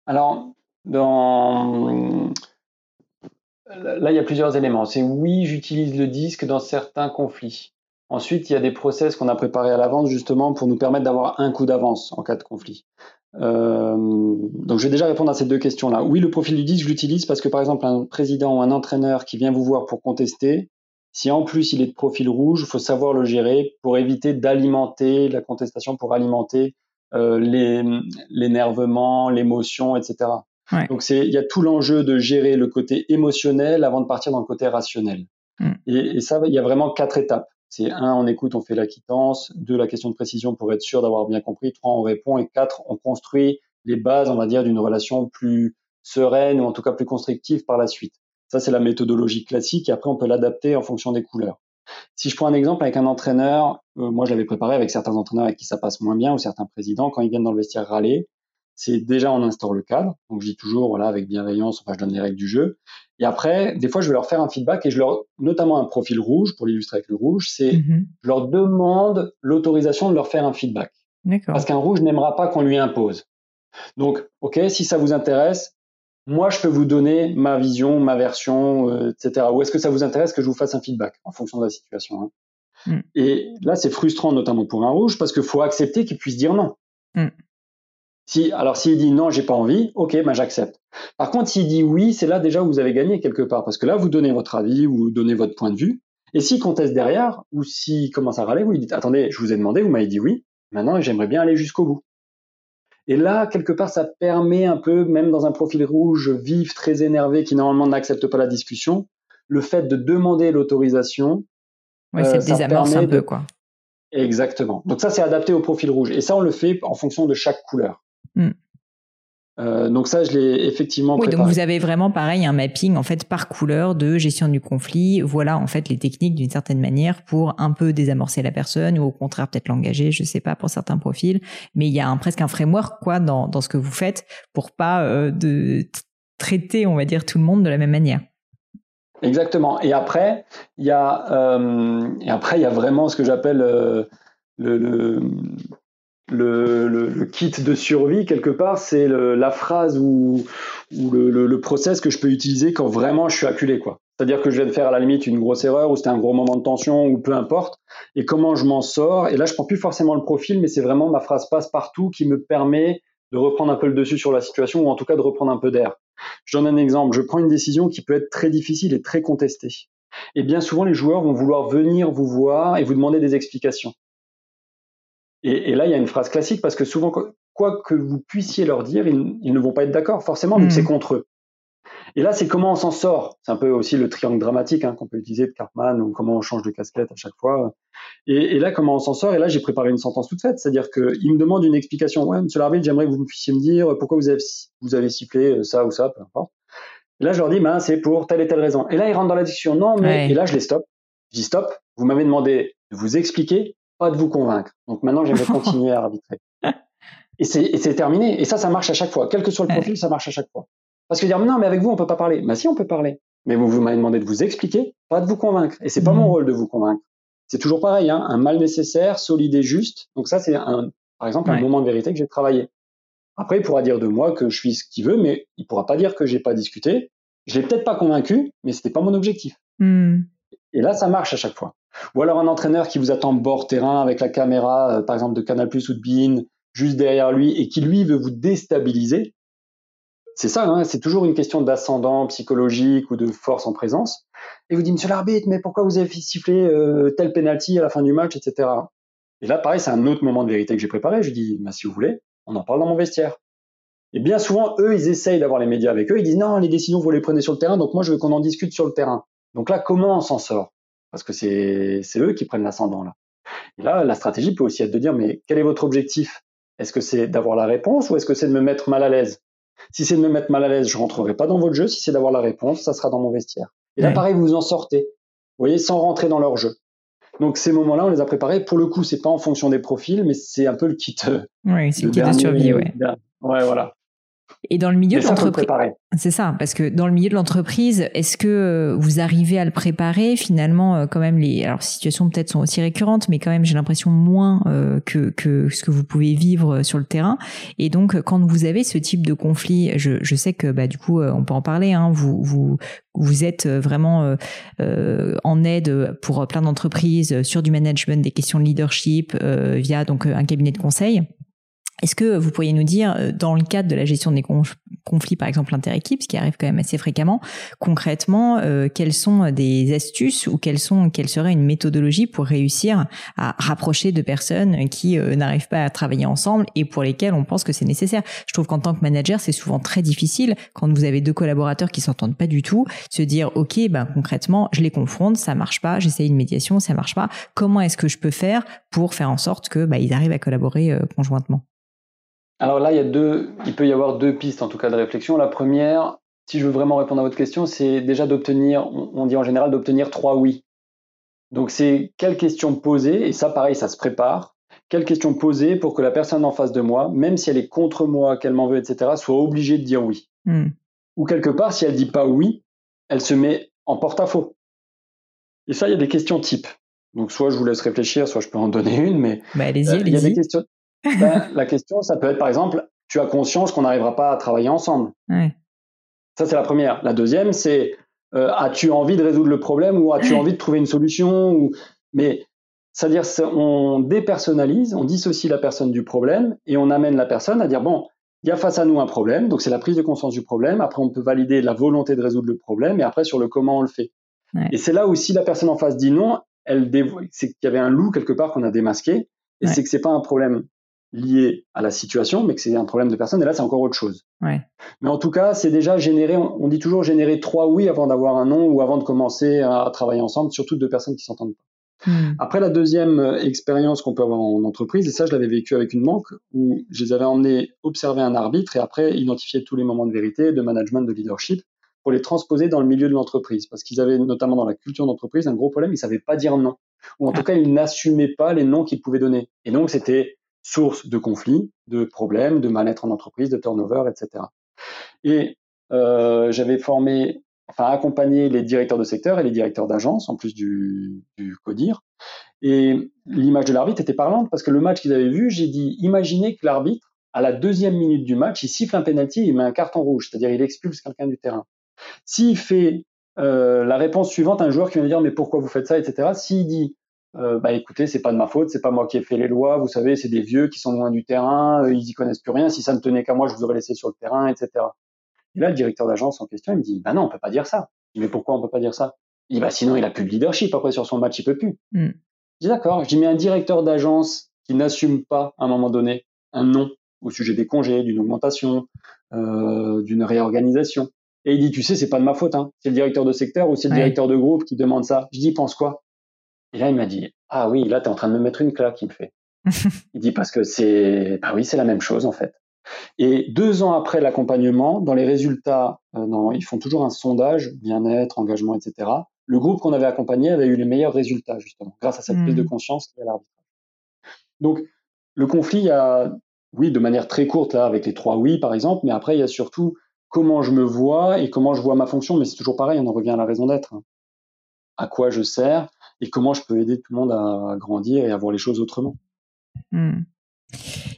Alors, dans... là, il y a plusieurs éléments. C'est oui, j'utilise le disque dans certains conflits. Ensuite, il y a des process qu'on a préparés à l'avance justement pour nous permettre d'avoir un coup d'avance en cas de conflit. Euh, donc je vais déjà répondre à ces deux questions-là. Oui, le profil du disque, je l'utilise parce que par exemple un président ou un entraîneur qui vient vous voir pour contester, si en plus il est de profil rouge, il faut savoir le gérer pour éviter d'alimenter la contestation, pour alimenter euh, l'énervement, l'émotion, etc. Donc c'est il y a tout l'enjeu de gérer le côté émotionnel avant de partir dans le côté rationnel. Mm. Et, et, ça, il y a vraiment quatre étapes. C'est un, on écoute, on fait la quittance. Deux, la question de précision pour être sûr d'avoir bien compris. Trois, on répond. Et quatre, on construit les bases, on va dire, d'une relation plus sereine ou en tout cas plus constructive par la suite. Ça, c'est la méthodologie classique et après, on peut l'adapter en fonction des couleurs. Si je prends un exemple avec un entraîneur, euh, moi je l'avais préparé avec certains entraîneurs avec qui ça passe moins bien ou certains présidents, quand ils viennent dans le vestiaire râler, c'est déjà on instaure le cadre. Donc je dis toujours voilà avec bienveillance, enfin je donne les règles du jeu. Et après, des fois je vais leur faire un feedback et je leur notamment un profil rouge pour l'illustrer avec le rouge, c'est mm-hmm. je leur demande l'autorisation de leur faire un feedback. Parce qu'un rouge n'aimera pas qu'on lui impose. Donc ok, si ça vous intéresse, moi, je peux vous donner ma vision, ma version, euh, etc. Ou est-ce que ça vous intéresse que je vous fasse un feedback en fonction de la situation hein mm. Et là, c'est frustrant, notamment pour un rouge, parce qu'il faut accepter qu'il puisse dire non. Mm. Si, alors, s'il dit non, j'ai pas envie, ok, ben j'accepte. Par contre, s'il dit oui, c'est là déjà où vous avez gagné quelque part, parce que là, vous donnez votre avis, vous donnez votre point de vue. Et s'il conteste derrière, ou s'il commence à râler, vous lui dites, attendez, je vous ai demandé, vous m'avez dit oui, maintenant j'aimerais bien aller jusqu'au bout. Et là, quelque part, ça permet un peu, même dans un profil rouge vif, très énervé, qui normalement n'accepte pas la discussion, le fait de demander l'autorisation. Oui, ça, euh, désamorce un peu, quoi. Exactement. Donc ça, c'est adapté au profil rouge. Et ça, on le fait en fonction de chaque couleur. Hmm. Euh, donc ça, je l'ai effectivement. Oui, donc vous avez vraiment pareil un mapping en fait par couleur de gestion du conflit. Voilà en fait les techniques d'une certaine manière pour un peu désamorcer la personne ou au contraire peut-être l'engager, je sais pas pour certains profils. Mais il y a un, presque un framework quoi dans, dans ce que vous faites pour pas euh, de traiter on va dire tout le monde de la même manière. Exactement. Et après, il y a, euh, et après, il y a vraiment ce que j'appelle le, le, le, le, kit de survie quelque part. C'est la phrase ou, ou le, process que je peux utiliser quand vraiment je suis acculé, quoi. C'est-à-dire que je viens de faire à la limite une grosse erreur ou c'était un gros moment de tension ou peu importe. Et comment je m'en sors. Et là, je prends plus forcément le profil, mais c'est vraiment ma phrase passe partout qui me permet de reprendre un peu le dessus sur la situation ou en tout cas de reprendre un peu d'air. Je donne un exemple. Je prends une décision qui peut être très difficile et très contestée. Et bien souvent, les joueurs vont vouloir venir vous voir et vous demander des explications. Et, là, il y a une phrase classique parce que souvent, quoi que vous puissiez leur dire, ils, ne vont pas être d'accord, forcément, donc c'est hmm. contre eux. Et là, c'est comment on s'en sort. C'est un peu aussi le triangle dramatique hein, qu'on peut utiliser de Cartman ou comment on change de casquette à chaque fois. Et, là, comment on s'en sort? Et là, j'ai préparé une sentence toute faite. C'est-à-dire qu'il me demande une explication. Ouais, monsieur l'arbitre, j'aimerais que vous me puissiez me dire pourquoi vous avez, vous avez sifflé euh, ça ou ça, peu importe. Et là, je leur dis, ben, c'est pour telle et telle raison. Et là, ils rentrent dans la discussion. Non, mais. Et là, je les stoppe. Je dis stop. Vous m'avez demandé de vous expliquer, pas de vous convaincre. Donc maintenant, j'aimerais continuer à arbitrer. Et c'est terminé. Et ça, ça marche à chaque fois. Quel que soit le profil, ça marche à chaque fois. Parce que dire, non, mais avec vous, on peut pas parler. Bah si, on peut parler. Mais vous, vous m'avez demandé de vous expliquer, pas de vous convaincre. Et c'est pas mon mmh. rôle de vous convaincre. C'est toujours pareil, hein, un mal nécessaire, solide et juste. Donc ça, c'est un, par exemple, un moment de vérité que j'ai travaillé. Après, il pourra dire de moi que je suis ce qu'il veut, mais il pourra pas dire que j'ai pas discuté. Je l'ai peut-être pas convaincu, mais c'était pas mon objectif. Mmh. Et là, ça marche à chaque fois. Ou alors un entraîneur qui vous attend bord terrain avec la caméra, euh, par exemple de Canal Plus ou de Bein, juste derrière lui, et qui lui veut vous déstabiliser. C'est ça, hein, c'est toujours une question d'ascendant psychologique ou de force en présence. Et vous dit, monsieur l'arbitre, mais pourquoi vous avez siffler euh, tel penalty à la fin du match, etc. Et là, pareil, c'est un autre moment de vérité que j'ai préparé. Je dis, bah, si vous voulez, on en parle dans mon vestiaire. Et bien souvent, eux, ils essayent d'avoir les médias avec eux. Ils disent, non, les décisions, vous les prenez sur le terrain, donc moi, je veux qu'on en discute sur le terrain. Donc là, comment on s'en sort? Parce que c'est eux qui prennent l'ascendant là. Et là, la stratégie peut aussi être de dire, mais quel est votre objectif? Est-ce que c'est d'avoir la réponse ou est-ce que c'est de me mettre mal à l'aise? Si c'est de me mettre mal à l'aise, je rentrerai pas dans votre jeu. Si c'est d'avoir la réponse, ça sera dans mon vestiaire. Et là, pareil, vous en sortez. Vous voyez, sans rentrer dans leur jeu. Donc ces moments-là, on les a préparés. Pour le coup, c'est pas en fonction des profils, mais c'est un peu le kit. Euh, oui, c'est le kit de survie, ouais. Ouais, voilà. Et dans le milieu de l'entreprise, c'est ça, parce que dans le milieu de l'entreprise, est-ce que euh, vous arrivez à le préparer? Finalement euh, quand même les alors situations peut-être sont aussi récurrentes, mais quand même j'ai l'impression moins euh, que que ce que vous pouvez vivre sur le terrain. Et donc quand vous avez ce type de conflit, je, je sais que bah du coup on peut en parler. Hein, vous vous vous êtes vraiment euh, en aide pour plein d'entreprises sur du management, des questions de leadership via donc un cabinet de conseil. Est-ce que vous pourriez nous dire, euh, dans le cadre de la gestion des conflits, par exemple inter-équipes, ce qui arrive quand même assez fréquemment, concrètement, euh, quelles sont des astuces ou quelles sont, quelle serait une méthodologie pour réussir à rapprocher de personnes qui euh, n'arrivent pas à travailler ensemble et pour lesquelles on pense que c'est nécessaire? Je trouve qu'en tant que manager, c'est souvent très difficile quand vous avez deux collaborateurs qui s'entendent pas du tout, se dire ok, ben concrètement, je les confronte, ça marche pas, j'essaye une médiation, ça marche pas. Comment est-ce que je peux faire pour faire en sorte que bah, ils arrivent à collaborer conjointement? Alors là, il, y a deux, il peut y avoir deux pistes en tout cas de réflexion. La première, si je veux vraiment répondre à votre question, c'est déjà d'obtenir, on dit en général d'obtenir trois oui. Donc c'est quelles questions poser, et ça pareil, ça se prépare, quelles questions poser pour que la personne en face de moi, même si elle est contre moi, qu'elle m'en veut, etc., soit obligée de dire oui. Hmm. Ou quelque part, si elle dit pas oui, elle se met en porte-à-faux. Et ça, il y a des questions types. Donc soit je vous laisse réfléchir, soit je peux en donner une, mais bah, allez-y, allez-y. Euh, il y a des questions. Ben, la question, ça peut être par exemple, tu as conscience qu'on n'arrivera pas à travailler ensemble. Ça, c'est la première. La deuxième, c'est euh, as-tu envie de résoudre le problème ou as-tu envie de trouver une solution ou... Mais c'est-à-dire, on dépersonnalise, on dissocie la personne du problème et on amène la personne à dire bon, il y a face à nous un problème, donc c'est la prise de conscience du problème. Après, on peut valider la volonté de résoudre le problème et après sur le comment on le fait. Et c'est là où si la personne en face dit non, elle c'est qu'il y avait un loup quelque part qu'on a démasqué et c'est que c'est pas un problème lié à la situation, mais que c'est un problème de personne. Et là, c'est encore autre chose. Ouais. Mais en tout cas, c'est déjà générer, on dit toujours générer trois oui avant d'avoir un non ou avant de commencer à travailler ensemble, surtout deux personnes qui s'entendent pas. Hmm. Après, la deuxième euh, expérience qu'on peut avoir en entreprise, et ça, je l'avais vécu avec une banque, où je les avais emmenés observer un arbitre et après identifier tous les moments de vérité, de management, de leadership, pour les transposer dans le milieu de l'entreprise. Parce qu'ils avaient, notamment dans la culture d'entreprise, un gros problème, ils savaient pas dire non. Ou en tout cas, ils n'assumaient pas les noms qu'ils pouvaient donner. Et donc, c'était source de conflits, de problèmes, de mal-être en entreprise, de turnover, etc. Et euh, j'avais formé enfin accompagner les directeurs de secteur et les directeurs d'agence, en plus du, du CODIR. Et l'image de l'arbitre était parlante parce que le match qu'ils avaient vu, j'ai dit, imaginez que l'arbitre, à la deuxième minute du match, il siffle un penalty, il met un carton rouge, c'est-à-dire il expulse quelqu'un du terrain. S'il fait euh, la réponse suivante, un joueur qui vient dire mais pourquoi vous faites ça, etc. S'il dit euh, bah écoutez, c'est pas de ma faute, c'est pas moi qui ai fait les lois, vous savez, c'est des vieux qui sont loin du terrain, euh, ils y connaissent plus rien. Si ça ne tenait qu'à moi, je vous aurais laissé sur le terrain, etc. Et là, le directeur d'agence en question, il me dit bah non, on peut pas dire ça. Je dis mais pourquoi on peut pas dire ça? Il dit bah sinon il a plus de leadership après sur son match, il peut plus. Mm. Je dis d'accord. Je dis mais un directeur d'agence qui n'assume pas à un moment donné un non au sujet des congés, d'une augmentation, euh, d'une réorganisation. Et il dit, tu sais, c'est pas de ma faute, hein. c'est le directeur de secteur ou c'est le directeur de groupe qui demande ça. Je dis, pense quoi? Et là, il m'a dit, ah oui, là, tu es en train de me mettre une claque, il me fait. il dit, parce que c'est, bah oui, c'est la même chose, en fait. Et deux ans après l'accompagnement, dans les résultats, euh, non, ils font toujours un sondage, bien-être, engagement, etc. Le groupe qu'on avait accompagné avait eu les meilleurs résultats, justement, grâce à cette prise de hmm. conscience a l'arbitrage. Donc, le conflit, il y a, oui, de manière très courte, là, avec les trois oui, par exemple, mais après, il y a surtout comment je me vois et comment je vois ma fonction. Mais c'est toujours pareil, on en revient à la raison d'être. Hein. À quoi je sers et comment je peux aider tout le monde à grandir et à voir les choses autrement. Hmm.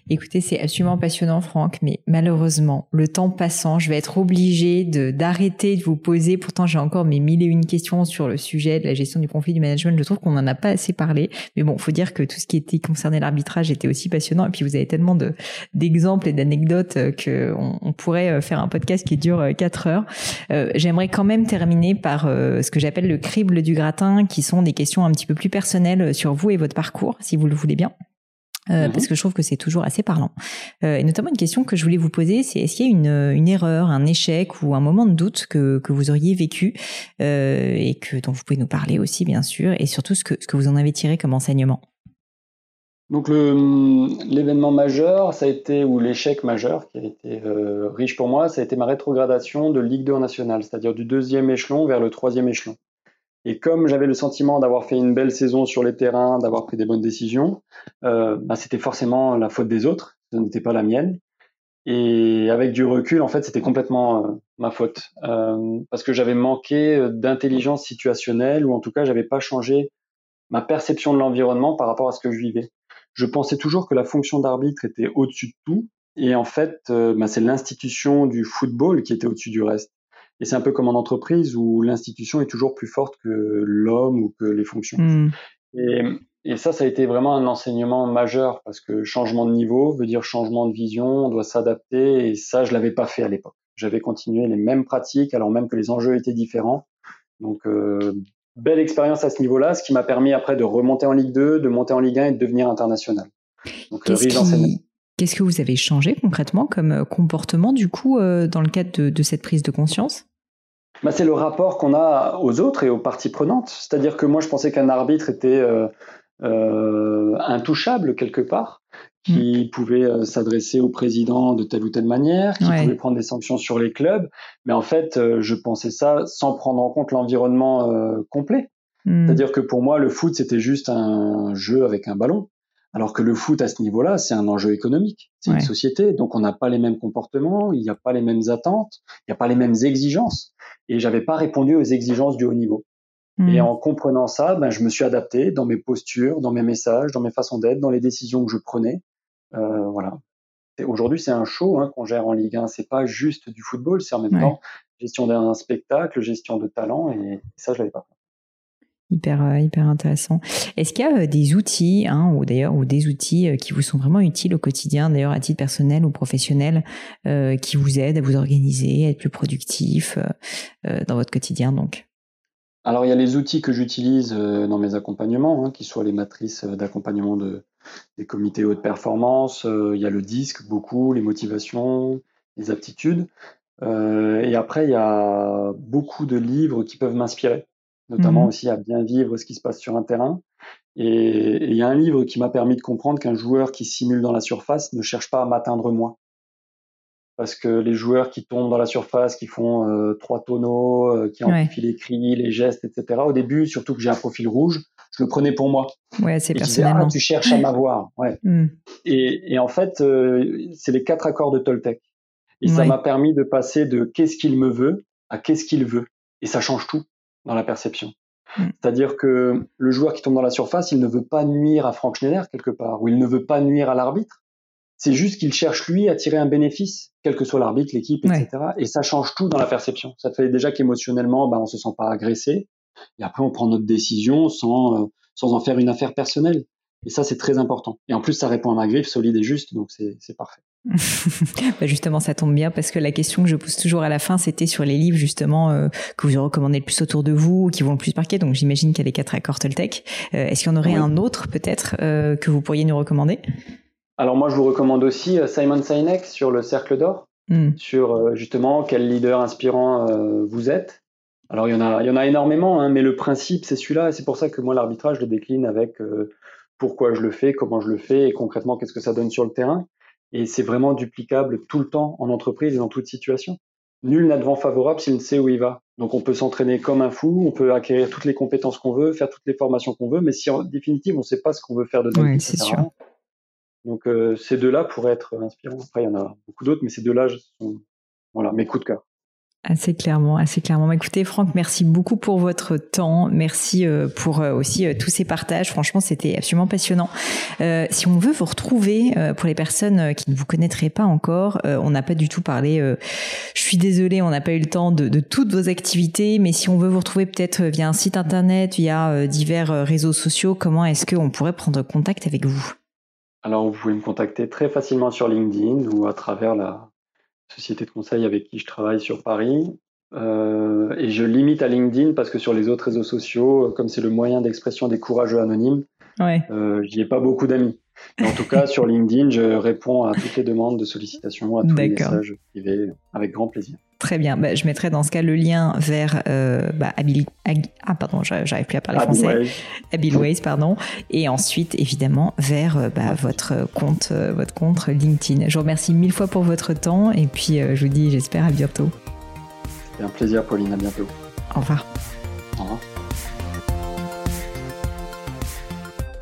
Écoutez, c'est absolument passionnant, Franck, mais malheureusement, le temps passant, je vais être obligée d'arrêter de vous poser. Pourtant, j'ai encore mes mille et une questions sur le sujet de la gestion du conflit du management. Je trouve qu'on n'en a pas assez parlé. Mais bon, faut dire que tout ce qui était concerné l'arbitrage était aussi passionnant. Et puis, vous avez tellement de d'exemples et d'anecdotes euh, que on, pourrait euh, faire un podcast qui dure euh, quatre heures. J'aimerais quand même terminer par ce que j'appelle le crible du gratin, qui sont des questions un petit peu plus personnelles sur vous et votre parcours, si vous le voulez bien. Euh, parce mhm. que je trouve que c'est toujours assez parlant. Euh, et notamment une question que je voulais vous poser, c'est est-ce qu'il y a une, une, erreur, un échec ou un moment de doute que, que vous auriez vécu euh, et que dont vous pouvez nous parler aussi bien sûr, et surtout ce que, ce que vous en avez tiré comme enseignement? Donc l'événement majeur, ça a été ou l'échec majeur qui a été riche pour moi, ça a été ma rétrogradation de Ligue 2 en nationale, c'est-à-dire du deuxième échelon vers le troisième échelon. Et comme j'avais le sentiment d'avoir fait une belle saison sur les terrains, d'avoir pris des bonnes décisions, euh, bah, c'était forcément la faute des autres, ce n'était pas la mienne. Et avec du recul, en fait, c'était complètement euh, ma faute, euh, parce que j'avais manqué d'intelligence situationnelle, ou en tout cas, j'avais pas changé ma perception de l'environnement par rapport à ce que je vivais. Je pensais toujours que la fonction d'arbitre était au-dessus de tout, et en fait, bah, c'est l'institution du football qui était au-dessus du reste. Et c'est un peu comme en entreprise où l'institution est toujours plus forte que l'homme ou que les fonctions. Hmm. Et, et, ça, ça a été vraiment un enseignement majeur parce que changement de niveau veut dire changement de vision, on doit s'adapter et ça, je l'avais pas fait à l'époque. J'avais continué les mêmes pratiques alors même que les enjeux étaient différents. Donc, euh, belle expérience à ce niveau-là, ce qui m'a permis après de remonter en Ligue 2, de monter en Ligue 1 et de devenir international. Donc, riche Qu'est-ce que vous avez changé concrètement comme euh, comportement du coup euh, dans le cadre de, cette prise de conscience? Bah, C'est le rapport qu'on a aux autres et aux parties prenantes. C'est-à-dire que moi je pensais qu'un arbitre était euh, intouchable quelque part, qui mm. pouvait s'adresser au président de telle ou telle manière, qui pouvait prendre des sanctions sur les clubs. Mais en fait, je pensais ça sans prendre en compte l'environnement complet. Mm. C'est-à-dire que pour moi, le foot, c'était juste un jeu avec un ballon. Alors que le foot à ce niveau-là, c'est un enjeu économique, c'est une société, donc on n'a pas les mêmes comportements, il n'y a pas les mêmes attentes, il n'y a pas les mêmes exigences. Et j'avais pas répondu aux exigences du haut niveau. Hmm. Et en comprenant ça, ben, je me suis adapté dans mes postures, dans mes messages, dans mes façons d'être, dans les décisions que je prenais. Euh, voilà. Aujourd'hui, c'est un show hein, qu'on gère en Ligue 1. C'est pas juste du football, c'est en même temps gestion d'un spectacle, gestion de talent, et ça, je l'avais pas hyper euh, hyper intéressant. Est-ce qu'il y a euh, des outils, hein, ou d'ailleurs ou des outils euh, qui vous sont vraiment utiles au quotidien, d'ailleurs à titre personnel ou professionnel, qui vous aident à vous organiser, à être plus productif dans votre quotidien donc? Alors il y a les outils que j'utilise dans mes accompagnements, hein, qui soient les matrices d'accompagnement de, des comités haute performance. il y a le disque beaucoup, les motivations, les aptitudes. et après il y a beaucoup de livres qui peuvent m'inspirer notamment mmh aussi à bien vivre ce qui se passe sur un terrain. Et il y a un livre qui m'a permis de comprendre qu'un joueur qui simule dans la surface ne cherche pas à m'atteindre moi. Parce que les joueurs qui tombent dans la surface, qui font euh, trois tonneaux, euh, qui amplifient les cris, les gestes, etc. Au début, surtout que j'ai un profil rouge, je le prenais pour moi. Ouais, c'est personnellement. ah, tu cherches à m'avoir. Ouais. Mmh. Et, et, en fait, euh, c'est les quatre accords de Toltec. Et ça m'a permis de passer de qu'est-ce qu'il me veut à qu'est-ce qu'il veut. Et ça change tout dans la perception. Mm. C'est-à-dire que le joueur qui tombe dans la surface, il ne veut pas nuire à Frank Schneider quelque part, ou il ne veut pas nuire à l'arbitre. C'est juste qu'il cherche lui à tirer un bénéfice, quel que soit l'arbitre, l'équipe, etc. Et ça change tout dans la perception. Ça fait déjà qu'émotionnellement, bah, on se sent pas agressé. Et après, on prend notre décision sans, euh, sans en faire une affaire personnelle. Et ça, c'est très important. Et en plus, ça répond à ma griffe solide et juste, donc c'est parfait. Bah justement, ça tombe bien parce que la question que je pose toujours à la fin, c'était sur les livres justement euh, que vous recommandez le plus autour de vous, qui vont le plus marquer. Donc j'imagine qu'il y a les quatre accords Toltec. Euh, Est-ce qu'il y en aurait un autre peut-être euh, que vous pourriez nous recommander? Alors moi, je vous recommande aussi Simon Sinek sur le Cercle d'Or, hmm. sur justement quel leader inspirant vous êtes. Alors il y en a, il y en a énormément, hein, mais le principe c'est celui-là. C'est pour ça que moi l'arbitrage je le décline avec pourquoi je le fais, comment je le fais et concrètement qu'est-ce que ça donne sur le terrain. Et c'est vraiment duplicable tout le temps en entreprise et dans toute situation. Nul n'a de vent favorable s'il ne sait où il va. Donc on peut s'entraîner comme un fou, on peut acquérir toutes les compétences qu'on veut, faire toutes les formations qu'on veut, mais si en définitive on ne sait pas ce qu'on veut faire de notre oui, c'est sûr. Donc euh, ces deux-là pourraient être inspirants. Après il y en a beaucoup d'autres, mais ces deux-là sont voilà mes coups de cœur. Assez clairement, assez clairement. Écoutez, Franck, merci beaucoup pour votre temps. Merci euh, pour euh, aussi euh, tous ces partages. Franchement, c'était absolument passionnant. si on veut vous retrouver, pour les personnes qui ne vous connaîtraient pas encore, on n'a pas du tout parlé. je suis désolée, on n'a pas eu le temps de, de, toutes vos activités, mais si on veut vous retrouver peut-être via un site internet, via divers réseaux sociaux, comment est-ce qu'on pourrait prendre contact avec vous? Alors, vous pouvez me contacter très facilement sur LinkedIn ou à travers la, société de conseil avec qui je travaille sur Paris. Euh, et je limite à LinkedIn parce que sur les autres réseaux sociaux, comme c'est le moyen d'expression des courageux anonymes, ouais. euh, j'y ai pas beaucoup d'amis. En tout cas, sur LinkedIn, je réponds à toutes les demandes de sollicitation, à tous les messages privés, avec grand plaisir. Très bien. Bah, je mettrai dans ce cas le lien vers euh, bah, ah pardon, j'arrive plus à parler français. Abilways, pardon. Et ensuite, évidemment, vers euh, bah, votre compte, euh, votre compte LinkedIn. Je vous remercie mille fois pour votre temps et puis euh, je vous dis, j'espère à bientôt. C'est un plaisir, Pauline. À bientôt. Au revoir. Au revoir.